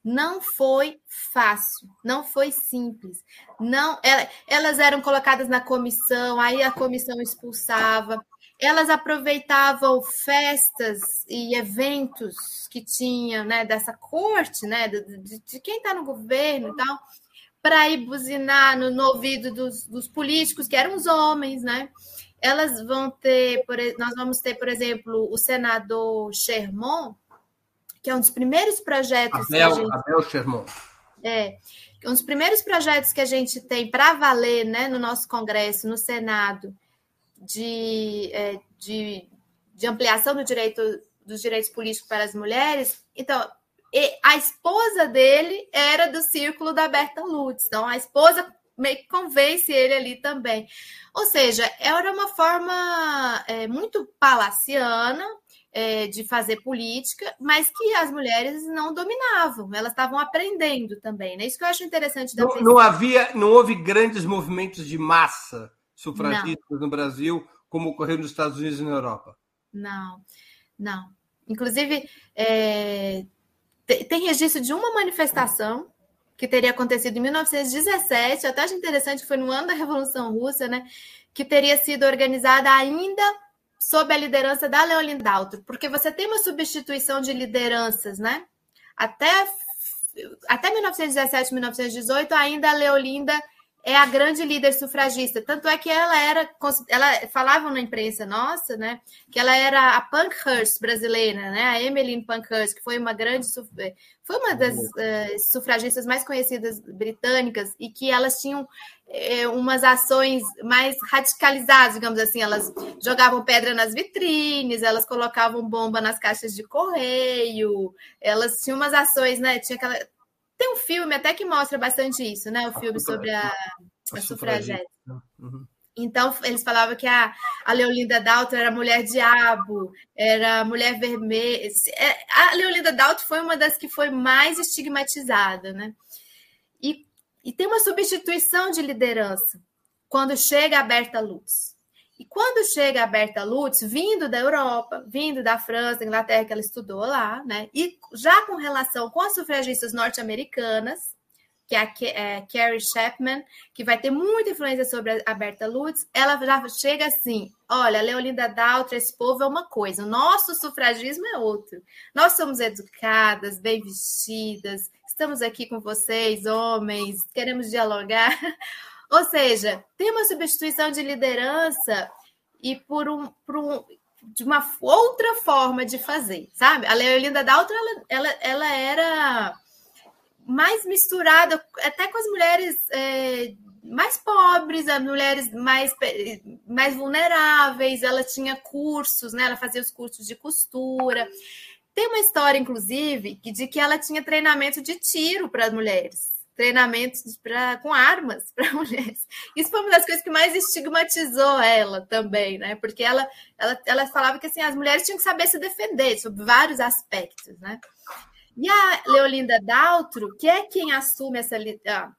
não foi fácil, não foi simples. Não, elas eram colocadas na comissão, aí a comissão expulsava. Elas aproveitavam festas e eventos que tinham, né, dessa corte, né, de, de quem está no governo e tal, para ir buzinar no, no ouvido dos, dos, políticos, que eram os homens, né? Elas vão ter, por, nós vamos ter, por exemplo, o senador Sherman, que é um dos primeiros projetos. Abel, gente... Abel Sherman. É, um dos primeiros projetos que a gente tem para valer né, no nosso Congresso, no Senado, de, é, de, de ampliação do direito, dos direitos políticos para as mulheres. Então, a esposa dele era do círculo da Berta Lutz. Então, a esposa meio que convence ele ali também. Ou seja, era uma forma é, muito palaciana, é, de fazer política, mas que as mulheres não dominavam, elas estavam aprendendo também. Né? Isso que eu acho interessante da não, não havia, não houve grandes movimentos de massa sufragistas no Brasil, como ocorreu nos Estados Unidos e na Europa. Não, não. Inclusive, é, tem registro de uma manifestação que teria acontecido em 1917, até acho interessante, foi no ano da Revolução Russa, né? Que teria sido organizada ainda sob a liderança da Leolinda Daltro, porque você tem uma substituição de lideranças, né? Até, até 1917, 1918, ainda a Leolinda é a grande líder sufragista. Tanto é que ela era, ela falavam na imprensa nossa, né, que ela era a Pankhurst brasileira, né, a Emmeline Pankhurst, que foi uma grande, foi uma das uh, sufragistas mais conhecidas britânicas e que elas tinham é, umas ações mais radicalizadas, digamos assim. Elas jogavam pedra nas vitrines, elas colocavam bomba nas caixas de correio, elas tinham umas ações, né? Tinha aquela. Tem um filme até que mostra bastante isso, né? O filme sobre a, a. Uhum. Então, eles falavam que a, a Leolinda Dalton era mulher diabo, era mulher vermelha. É, a Leolinda Dalton foi uma das que foi mais estigmatizada, né? e tem uma substituição de liderança quando chega a Berta Lutz. E quando chega a Berta Lutz, vindo da Europa, vindo da França, da Inglaterra, que ela estudou lá, né? E já com relação com as sufragistas norte-americanas, que é a é, Carrie Chapman, que vai ter muita influência sobre a Berta Lutz, ela já chega assim: olha, Leolinda Daltra, esse povo é uma coisa, o nosso sufragismo é outro. Nós somos educadas, bem vestidas, estamos aqui com vocês, homens, queremos dialogar. Ou seja, tem uma substituição de liderança e por um, por um de uma outra forma de fazer, sabe? A Leolinda Daltra, ela, ela, ela era mais misturada até com as mulheres é, mais pobres, as mulheres mais, mais vulneráveis. Ela tinha cursos, né? Ela fazia os cursos de costura. Tem uma história, inclusive, de que ela tinha treinamento de tiro para as mulheres treinamentos pra, com armas para mulheres. Isso foi uma das coisas que mais estigmatizou ela também, né? Porque ela, ela, ela falava que assim, as mulheres tinham que saber se defender sobre vários aspectos, né? E a Leolinda Daltro, que é quem assume essa.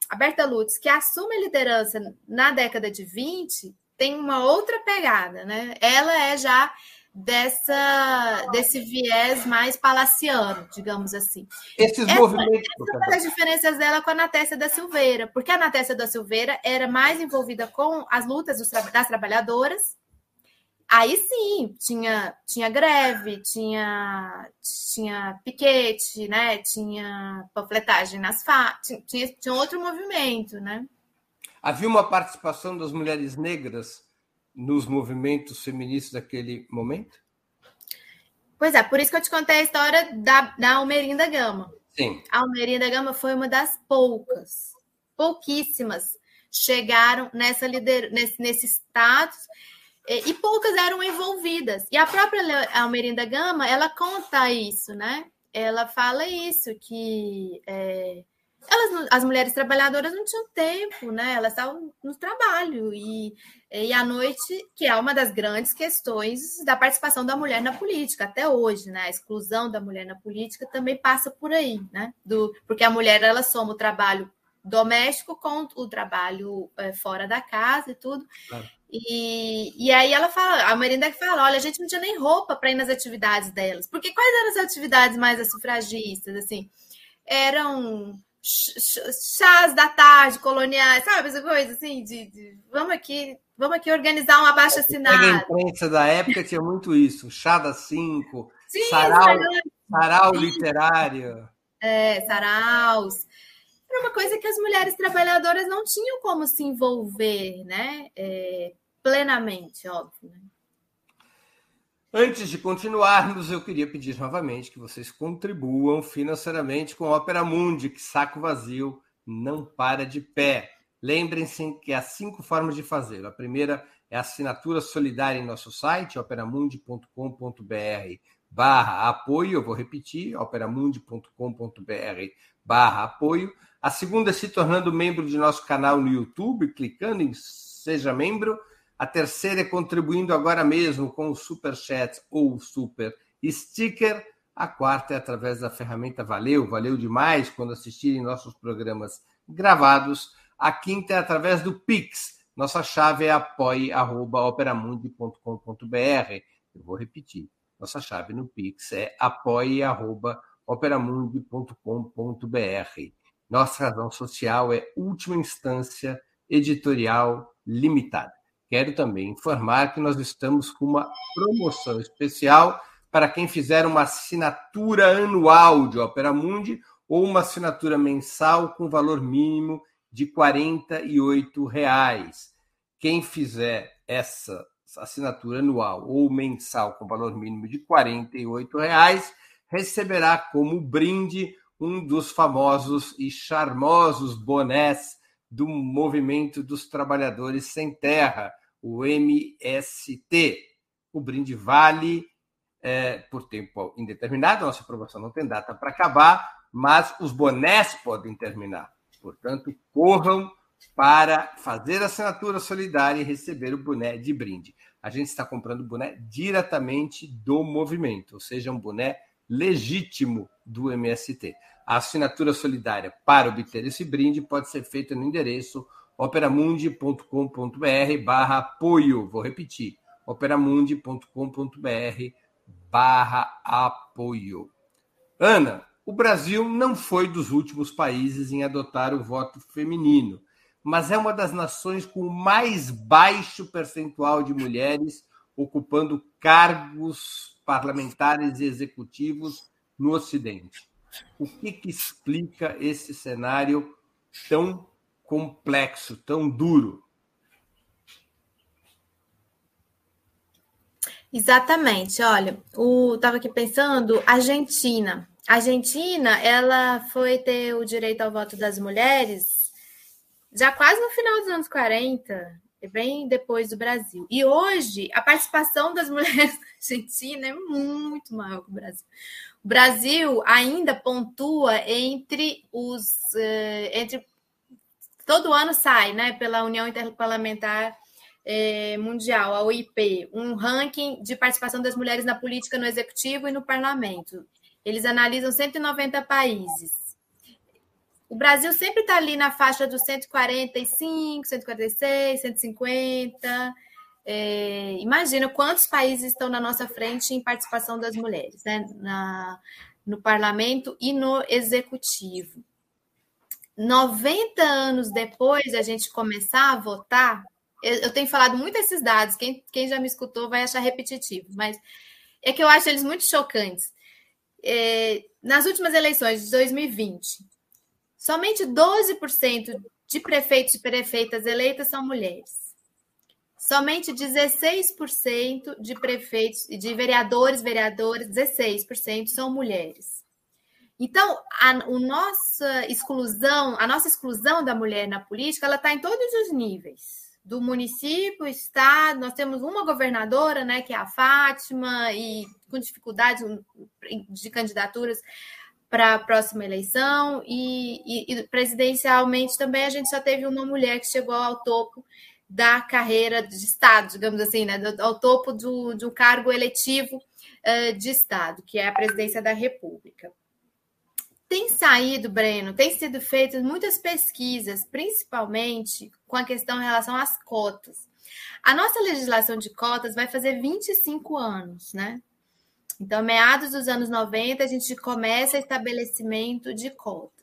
A Berta Lutz, que assume a liderança na década de 20, tem uma outra pegada, né? Ela é já dessa desse viés mais palaciano, digamos assim. Esses essa, movimentos. Essa é uma das diferenças dela com a Natécia da Silveira, porque a Natécia da Silveira era mais envolvida com as lutas das trabalhadoras. Aí sim, tinha, tinha greve, tinha, tinha piquete, né? tinha panfletagem nas faixas, tinha, tinha outro movimento, né? Havia uma participação das mulheres negras nos movimentos feministas daquele momento? Pois é, por isso que eu te contei a história da, da Almerinda Gama. Sim. A Almerinda Gama foi uma das poucas, pouquíssimas, chegaram nessa lider... nesse, nesse status e, e poucas eram envolvidas. E a própria Almerinda Gama, ela conta isso, né? Ela fala isso, que é, elas, as mulheres trabalhadoras não tinham tempo, né? Elas estavam no trabalho e, e à noite, que é uma das grandes questões da participação da mulher na política até hoje, né? A exclusão da mulher na política também passa por aí, né? Do, porque a mulher ela soma o trabalho doméstico com o trabalho é, fora da casa e tudo. Claro. E, e aí ela fala, a Marinda fala, olha, a gente não tinha nem roupa para ir nas atividades delas. Porque quais eram as atividades mais sufragistas, assim? Eram chás da tarde coloniais, sabe essa coisa assim de, de vamos aqui, vamos aqui organizar um abaixo assinado. A imprensa da época tinha muito isso, chá das cinco, Sim, sarau, sarau literário. É, saraus. Era uma coisa que as mulheres trabalhadoras não tinham como se envolver, né? É, plenamente, óbvio. Né? Antes de continuarmos, eu queria pedir novamente que vocês contribuam financeiramente com a Opera Mundi, que saco vazio não para de pé. Lembrem-se que há cinco formas de fazer. A primeira é a assinatura solidária em nosso site, operamundi.com.br barra apoio. Eu vou repetir, operamundi.com.br barra apoio. A segunda é se tornando membro de nosso canal no YouTube, clicando em Seja Membro. A terceira é contribuindo agora mesmo com o Super Chat ou o Super Sticker. A quarta é através da ferramenta Valeu, valeu demais quando assistirem nossos programas gravados. A quinta é através do Pix. Nossa chave é apoie.operamundi.com.br. Eu vou repetir. Nossa chave no Pix é apoie.operamundi.com.br. Nossa razão social é última instância editorial limitada. Quero também informar que nós estamos com uma promoção especial para quem fizer uma assinatura anual de Opera Mundi ou uma assinatura mensal com valor mínimo de 48 reais. Quem fizer essa assinatura anual ou mensal com valor mínimo de 48 reais receberá como brinde um dos famosos e charmosos bonés do Movimento dos Trabalhadores Sem Terra, o MST. O brinde vale é, por tempo indeterminado, nossa aprovação não tem data para acabar, mas os bonés podem terminar. Portanto, corram para fazer a assinatura solidária e receber o boné de brinde. A gente está comprando boné diretamente do movimento, ou seja, um boné legítimo do MST. A assinatura solidária para obter esse brinde pode ser feita no endereço operamundi.com.br barra apoio. Vou repetir, operamundi.com.br barra apoio. Ana, o Brasil não foi dos últimos países em adotar o voto feminino, mas é uma das nações com o mais baixo percentual de mulheres ocupando cargos parlamentares e executivos no Ocidente. O que, que explica esse cenário tão complexo, tão duro? Exatamente. Olha, o estava aqui pensando, Argentina. A Argentina, ela foi ter o direito ao voto das mulheres já quase no final dos anos 40, bem depois do Brasil. E hoje, a participação das mulheres na Argentina é muito maior que o Brasil. O Brasil ainda pontua entre os eh, entre todo ano sai, né, pela União Interparlamentar é, Mundial, a OIP, um ranking de participação das mulheres na política, no executivo e no parlamento. Eles analisam 190 países. O Brasil sempre está ali na faixa dos 145, 146, 150. É, imagina quantos países estão na nossa frente em participação das mulheres, né? Na, no parlamento e no executivo. 90 anos depois de a gente começar a votar, eu, eu, tenho falado muito esses dados, quem, quem já me escutou vai achar repetitivo, mas é que eu acho eles muito chocantes. É, nas últimas eleições de 2020, somente 12% de prefeitos e prefeitas eleitas são mulheres. Somente 16% de prefeitos e de vereadores, vereadoras, 16% são mulheres. Então, a, nossa exclusão, a nossa exclusão da mulher na política, ela está em todos os níveis. Do município, estado, nós temos uma governadora, né, que é a Fátima, e com dificuldades de candidaturas para a próxima eleição, e, e, e, presidencialmente também a gente só teve uma mulher que chegou ao topo da carreira de Estado, digamos assim, né, ao topo do, do cargo eletivo uh, de Estado, que é a presidência da República. Tem saído, Breno, tem sido feitas muitas pesquisas, principalmente com a questão em relação às cotas. A nossa legislação de cotas vai fazer 25 anos, né? Então, meados dos anos 90, a gente começa estabelecimento de cotas.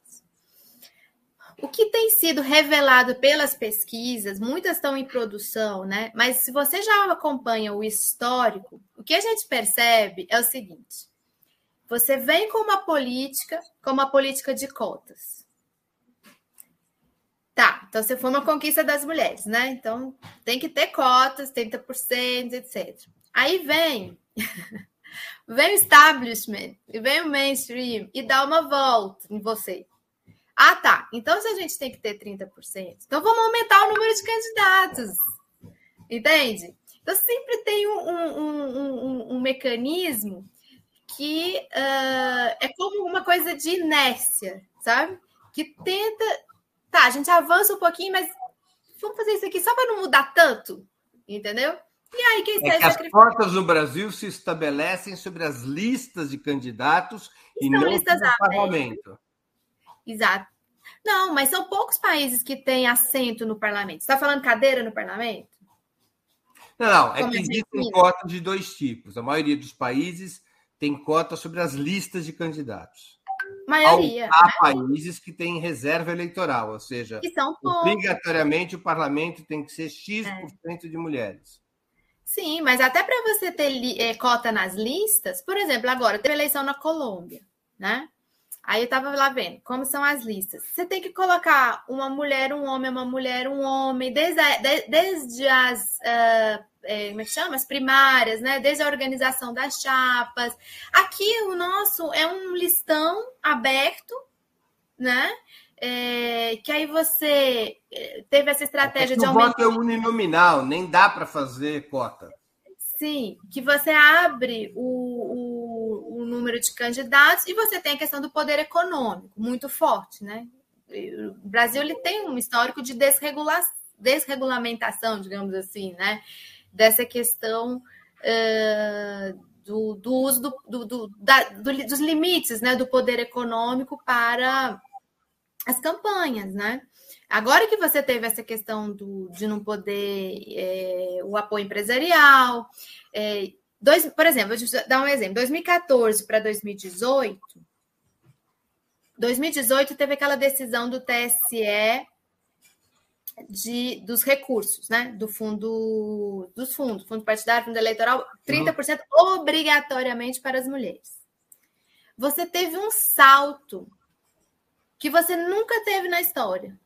O que tem sido revelado pelas pesquisas, muitas estão em produção, né? Mas se você já acompanha o histórico, o que a gente percebe é o seguinte: você vem com uma política, com uma política de cotas. Tá, então você foi uma conquista das mulheres, né? Então tem que ter cotas, 30%, etc. Aí vem, vem o establishment, e vem o mainstream e dá uma volta em você. Ah, tá. Então se a gente tem que ter 30%, então vamos aumentar o número de candidatos. Entende? Então sempre tem um, um, um, um mecanismo que uh, é como uma coisa de inércia, sabe? Que tenta. Tá, a gente avança um pouquinho, mas vamos fazer isso aqui só para não mudar tanto, entendeu? E aí, quem é que as portas no Brasil se estabelecem sobre as listas de candidatos e, e não listas no parlamento. Exato. Não, mas são poucos países que têm assento no parlamento. Você está falando cadeira no parlamento? Não, não. É Como que existem cotas de dois tipos. A maioria dos países tem cota sobre as listas de candidatos. Maioria. Há países que têm reserva eleitoral, ou seja, obrigatoriamente o parlamento tem que ser X% é. de mulheres. Sim, mas até para você ter é, cota nas listas, por exemplo, agora teve eleição na Colômbia, né? Aí eu estava lá vendo como são as listas. Você tem que colocar uma mulher, um homem, uma mulher, um homem, desde, a, de, desde as uh, é, como é que chama? As primárias, né? Desde a organização das chapas. Aqui o nosso é um listão aberto, né? É, que aí você é, teve essa estratégia é de aumentar. O voto é uninominal, nem dá para fazer cota. Sim, que você abre o, o o, número de candidatos e você tem a questão do poder econômico muito forte, né? O Brasil ele tem um histórico de desregula desregulamentação, digamos assim, né? Dessa questão uh, do, do uso do, do, do, da, dos limites né, do poder econômico para as campanhas, né? Agora que você teve essa questão do, de não poder é, o apoio empresarial, é, dois, por exemplo, vou dar um exemplo: 2014 para 2018, 2018 teve aquela decisão do TSE de, dos recursos, né? Do fundo, dos fundos, fundo partidário, fundo eleitoral, 30% uhum. obrigatoriamente para as mulheres. Você teve um salto que você nunca teve na história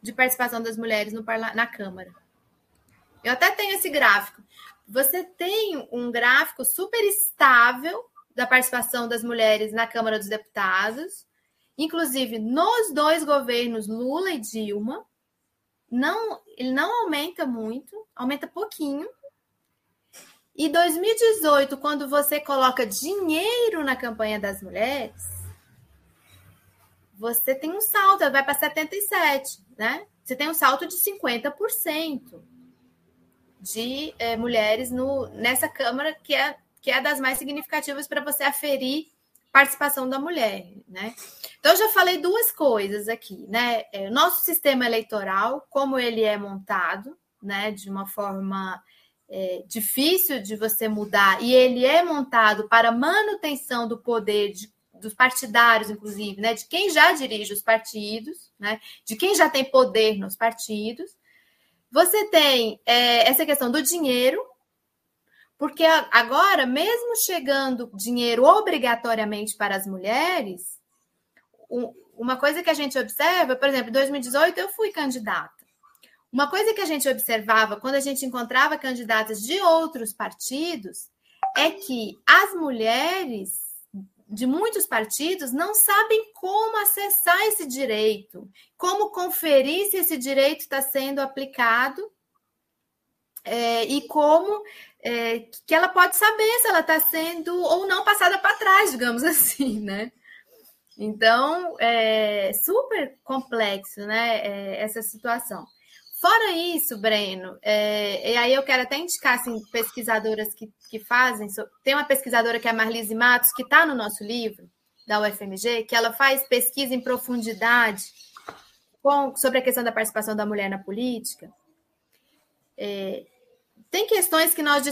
de participação das mulheres no na Câmara. Eu até tenho esse gráfico. Você tem um gráfico super estável da participação das mulheres na Câmara dos Deputados, inclusive nos dois governos Lula e Dilma, não, ele não aumenta muito, aumenta pouquinho. E 2018, quando você coloca dinheiro na campanha das mulheres, você tem um salto, vai para 77, né? Você tem um salto de 50% de é, mulheres no, nessa Câmara, que é, que é das mais significativas para você aferir participação da mulher, né? Então, eu já falei duas coisas aqui, né? É, nosso sistema eleitoral, como ele é montado, né, de uma forma é, difícil de você mudar, e ele é montado para manutenção do poder de, dos partidários, inclusive, né, de quem já dirige os partidos, né, de quem já tem poder nos partidos. Você tem é, essa questão do dinheiro, porque agora, mesmo chegando dinheiro obrigatoriamente para as mulheres, uma coisa que a gente observa, por exemplo, em 2018 eu fui candidata. Uma coisa que a gente observava quando a gente encontrava candidatas de outros partidos é que as mulheres de muitos partidos não sabem como acessar esse direito, como conferir se esse direito está sendo aplicado é, e como é, que ela pode saber se ela está sendo ou não passada para trás, digamos assim, né? Então, é super complexo, né, é, essa situação. Fora isso, Breno, é, e aí eu quero até indicar assim, pesquisadoras que, que fazem. Tem uma pesquisadora que é a Marlise Matos, que está no nosso livro, da UFMG, que ela faz pesquisa em profundidade com, sobre a questão da participação da mulher na política. É, tem questões que nós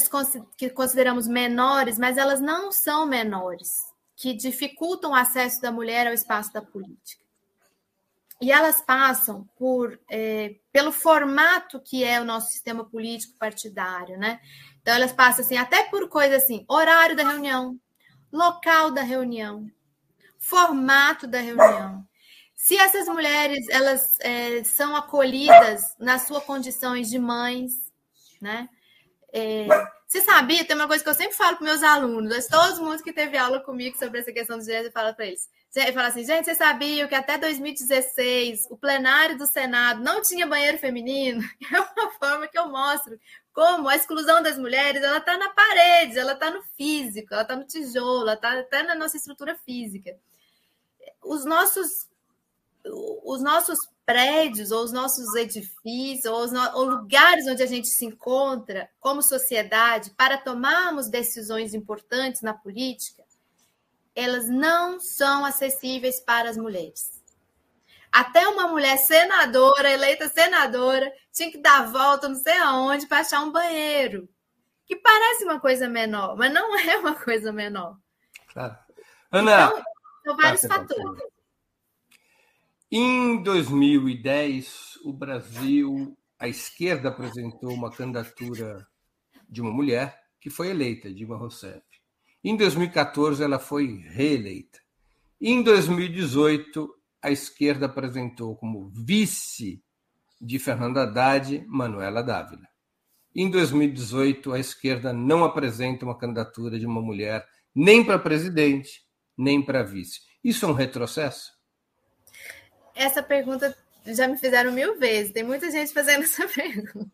que consideramos menores, mas elas não são menores, que dificultam o acesso da mulher ao espaço da política. E elas passam por é, pelo formato que é o nosso sistema político partidário, né? Então elas passam assim até por coisas assim, horário da reunião, local da reunião, formato da reunião. Se essas mulheres elas é, são acolhidas nas suas condições de mães, né? É, você sabia? Tem uma coisa que eu sempre falo para meus alunos, todo mundo que teve aula comigo sobre essa questão dos gêneros, eu falo para eles. Eu falo assim, gente, vocês sabiam que até 2016 o plenário do Senado não tinha banheiro feminino? É uma forma que eu mostro como a exclusão das mulheres ela está na parede, ela está no físico, ela está no tijolo, ela está até na nossa estrutura física. Os nossos, os nossos prédios, ou os nossos edifícios, ou, os no... ou lugares onde a gente se encontra como sociedade para tomarmos decisões importantes na política, elas não são acessíveis para as mulheres. Até uma mulher senadora, eleita senadora, tinha que dar volta não sei aonde para achar um banheiro. Que parece uma coisa menor, mas não é uma coisa menor. Claro. Ana. Então, são vários fatores. Em 2010, o Brasil, a esquerda apresentou uma candidatura de uma mulher que foi eleita, Dilma Rousseff. Em 2014, ela foi reeleita. Em 2018, a esquerda apresentou como vice de Fernanda Haddad, Manuela Dávila. Em 2018, a esquerda não apresenta uma candidatura de uma mulher nem para presidente, nem para vice. Isso é um retrocesso? essa pergunta já me fizeram mil vezes. Tem muita gente fazendo essa pergunta.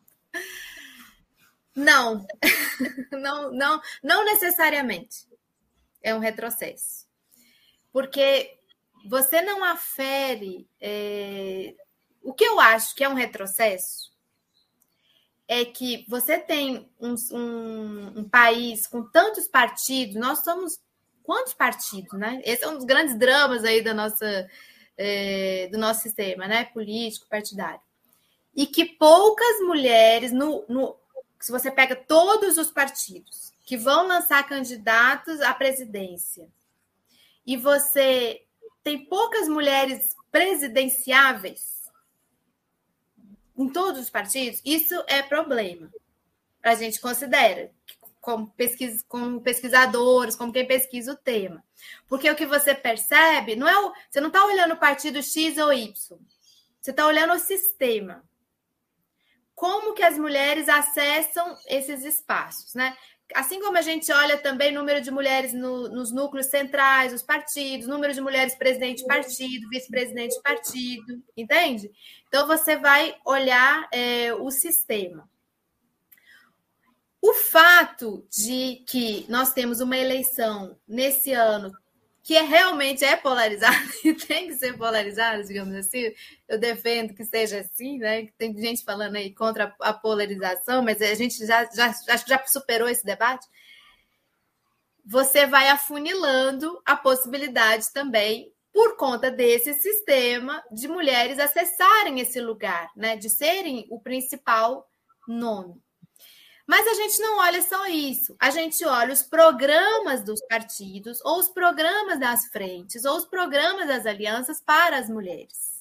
Não, não, não, não necessariamente é um retrocesso, porque você não afere. É... O que eu acho que é um retrocesso é que você tem um, um, um, país com tantos partidos, nós somos quantos partidos, né? Esse é um dos grandes dramas aí da nossa, é, do nosso sistema, né? Político, partidário. E que poucas mulheres, no, no, se você pega todos os partidos que vão lançar candidatos à presidência, e você tem poucas mulheres presidenciáveis, em todos os partidos, isso é problema. A gente considera, como, pesquis, como pesquisadores, como quem pesquisa o tema. Porque o que você percebe, não é o, você não está olhando o partido X ou Y, você está olhando o sistema. Como que as mulheres acessam esses espaços, né? Assim como a gente olha também número de mulheres no, nos núcleos centrais, os partidos, número de mulheres presidente de partido, vice-presidente de partido, entende? Então você vai olhar é, o sistema. O fato de que nós temos uma eleição nesse ano que é, realmente é polarizada e tem que ser polarizada, digamos assim. Eu defendo que seja assim, né? Tem gente falando aí contra a polarização, mas a gente já, já acho que já superou esse debate. Você vai afunilando a possibilidade também, por conta desse sistema, de mulheres acessarem esse lugar, né? De serem o principal nome. Mas a gente não olha só isso. A gente olha os programas dos partidos, ou os programas das frentes, ou os programas das alianças para as mulheres.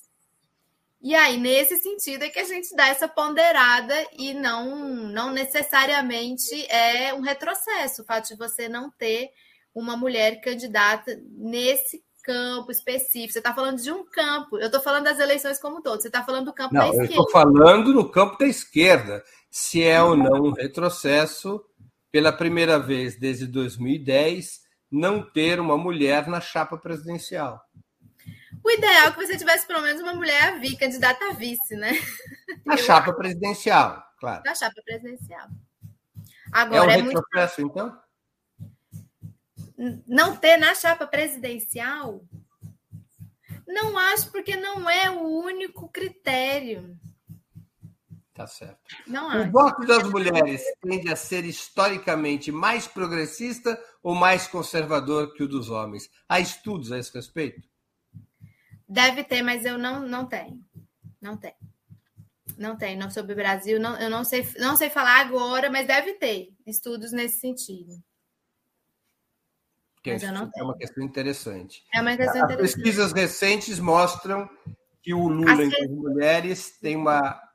E aí, nesse sentido, é que a gente dá essa ponderada e não, não necessariamente é um retrocesso o fato de você não ter uma mulher candidata nesse campo específico. Você está falando de um campo. Eu estou falando das eleições como um todo. Você está falando do campo não, da esquerda. Eu estou falando no campo da esquerda se é ou não um retrocesso, pela primeira vez desde 2010, não ter uma mulher na chapa presidencial. O ideal é que você tivesse pelo menos uma mulher vi, candidata a vice, né? Na chapa presidencial, claro. Na chapa presidencial. Agora, é um é retrocesso, muito... então? Não ter na chapa presidencial? Não acho, porque não é o único critério. Tá certo. Não o voto das mulheres tende a ser historicamente mais progressista ou mais conservador que o dos homens? Há estudos a esse respeito? Deve ter, mas eu não, não tenho. Não tem. Não tem. Não sobre o Brasil, não, eu não sei, não sei falar agora, mas deve ter estudos nesse sentido. mas eu não é uma questão interessante. É uma questão As interessante. Pesquisas recentes mostram que o Lula entre as mulheres tem uma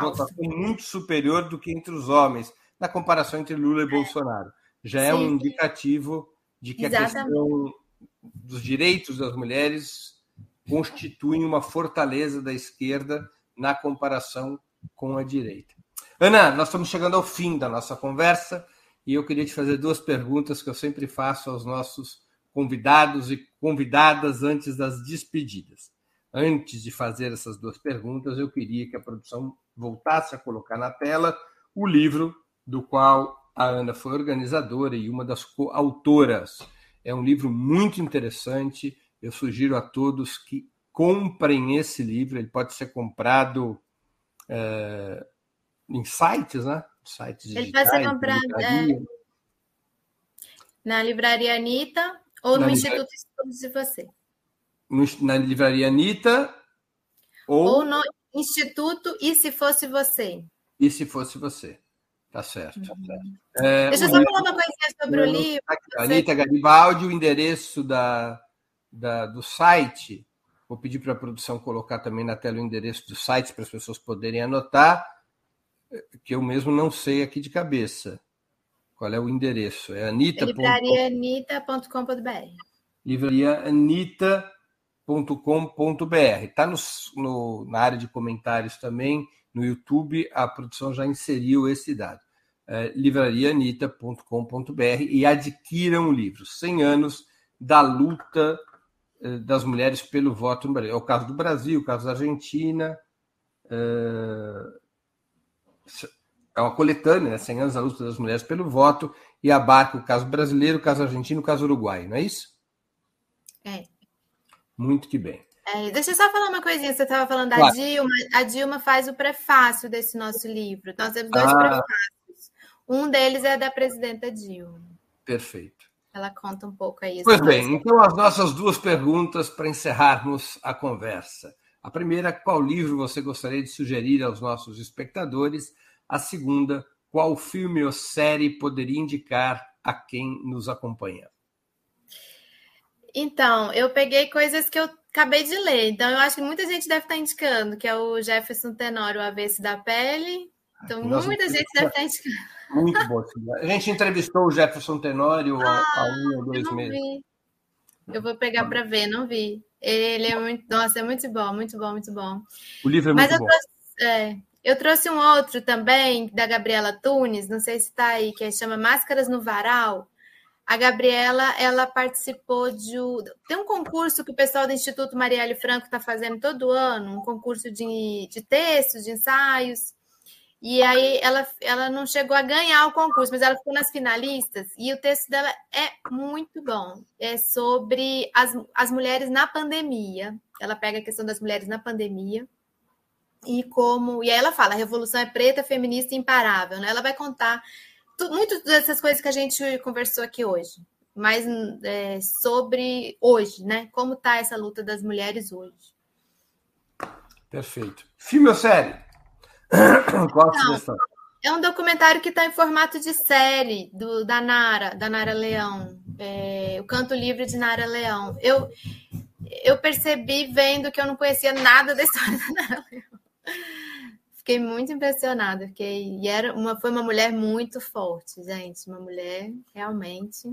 votação muito superior do que entre os homens, na comparação entre Lula e Bolsonaro. Já Sim. é um indicativo de que Exatamente. a questão dos direitos das mulheres constitui uma fortaleza da esquerda na comparação com a direita. Ana, nós estamos chegando ao fim da nossa conversa e eu queria te fazer duas perguntas que eu sempre faço aos nossos convidados e convidadas antes das despedidas. Antes de fazer essas duas perguntas, eu queria que a produção voltasse a colocar na tela o livro do qual a Ana foi organizadora e uma das autoras. É um livro muito interessante. Eu sugiro a todos que comprem esse livro. Ele pode ser comprado é, em sites, né? Sites digitais. Ele pode ser comprado é, na livraria Anitta ou na no Instituto Estudos de Você. No, na livraria Anitta ou, ou no Instituto E Se Fosse Você? E Se Fosse Você. Tá certo. Certo. É, Deixa eu só falar uma coisinha sobre o livro. Anitta Garibaldi, o endereço da, da, do site. Vou pedir para a produção colocar também na tela o endereço do site para as pessoas poderem anotar, que eu mesmo não sei aqui de cabeça. Qual é o endereço? É anita. Livrariaanita.com.br. Livraria Anita com.br Está na área de comentários também, no YouTube, a produção já inseriu esse dado. É, livrarianita.com.br e adquiram o livro 100 anos da luta é, das mulheres pelo voto no Brasil. É o caso do Brasil, o caso da Argentina. É, é uma coletânea, né? 100 anos da luta das mulheres pelo voto, e abarca o caso brasileiro, o caso argentino, o caso uruguaio, não é isso? É. Muito que bem. É, deixa eu só falar uma coisinha. Você estava falando da claro. Dilma. A Dilma faz o prefácio desse nosso livro. Nós temos dois ah. prefácios. Um deles é da presidenta Dilma. Perfeito. Ela conta um pouco aí. Pois bem, então as nossas duas perguntas para encerrarmos a conversa. A primeira, qual livro você gostaria de sugerir aos nossos espectadores? A segunda, qual filme ou série poderia indicar a quem nos acompanha? Então, eu peguei coisas que eu acabei de ler. Então, eu acho que muita gente deve estar indicando, que é o Jefferson Tenório, O Avesso da Pele. Então, Nossa, muita gente deve estar indicando. Muito bom. A gente entrevistou o Jefferson Tenório ah, há um ou dois eu meses. Vi. Eu vou pegar para ver, não vi. Ele é muito. Nossa, é muito bom, muito bom, muito bom. O livro é muito Mas eu bom. Trouxe, é, eu trouxe um outro também, da Gabriela Tunes, não sei se está aí, que chama Máscaras no Varal. A Gabriela, ela participou de. Tem um concurso que o pessoal do Instituto Marielle Franco está fazendo todo ano, um concurso de, de textos, de ensaios. E aí ela, ela não chegou a ganhar o concurso, mas ela ficou nas finalistas. E o texto dela é muito bom. É sobre as, as mulheres na pandemia. Ela pega a questão das mulheres na pandemia. E como. E aí ela fala: a revolução é preta, feminista e imparável. Né? Ela vai contar muito dessas coisas que a gente conversou aqui hoje. Mas é, sobre hoje, né? Como está essa luta das mulheres hoje. Perfeito. Filme ou série? Qual a sugestão? É um documentário que está em formato de série do, da Nara, da Nara Leão. É, o Canto Livre de Nara Leão. Eu, eu percebi vendo que eu não conhecia nada da história da Nara Leão. Fiquei muito impressionada. Fiquei, e era uma, foi uma mulher muito forte, gente. Uma mulher realmente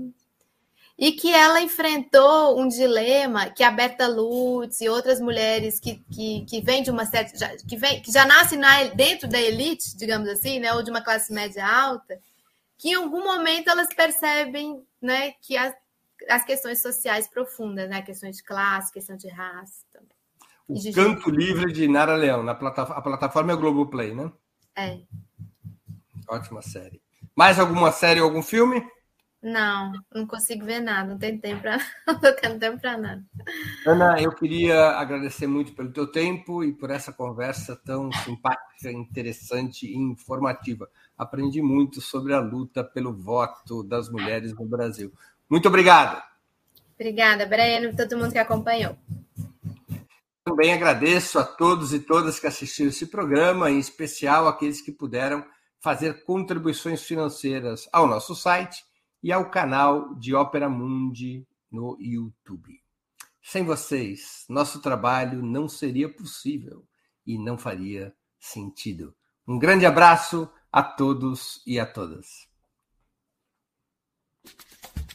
e que ela enfrentou um dilema que a Berta Lutz e outras mulheres que, que, que vêm de uma certa. Já, que, vem, que já nascem na, dentro da elite, digamos assim, né, ou de uma classe média alta, que em algum momento elas percebem né, que as, as questões sociais profundas, né, questões de classe, questão de raça. O de Canto Livre de Nara Leão, na plataforma, a plataforma é Globoplay, né? É. Ótima série. Mais alguma série ou algum filme? Não, não consigo ver nada, não tenho tempo para não tenho tempo para nada. Ana, eu queria agradecer muito pelo teu tempo e por essa conversa tão simpática, interessante e informativa. Aprendi muito sobre a luta pelo voto das mulheres no Brasil. Muito obrigado. Obrigada, Breno, todo mundo que acompanhou. Também agradeço a todos e todas que assistiram esse programa, em especial aqueles que puderam fazer contribuições financeiras ao nosso site e ao canal de Ópera Mundi no YouTube. Sem vocês, nosso trabalho não seria possível e não faria sentido. Um grande abraço a todos e a todas.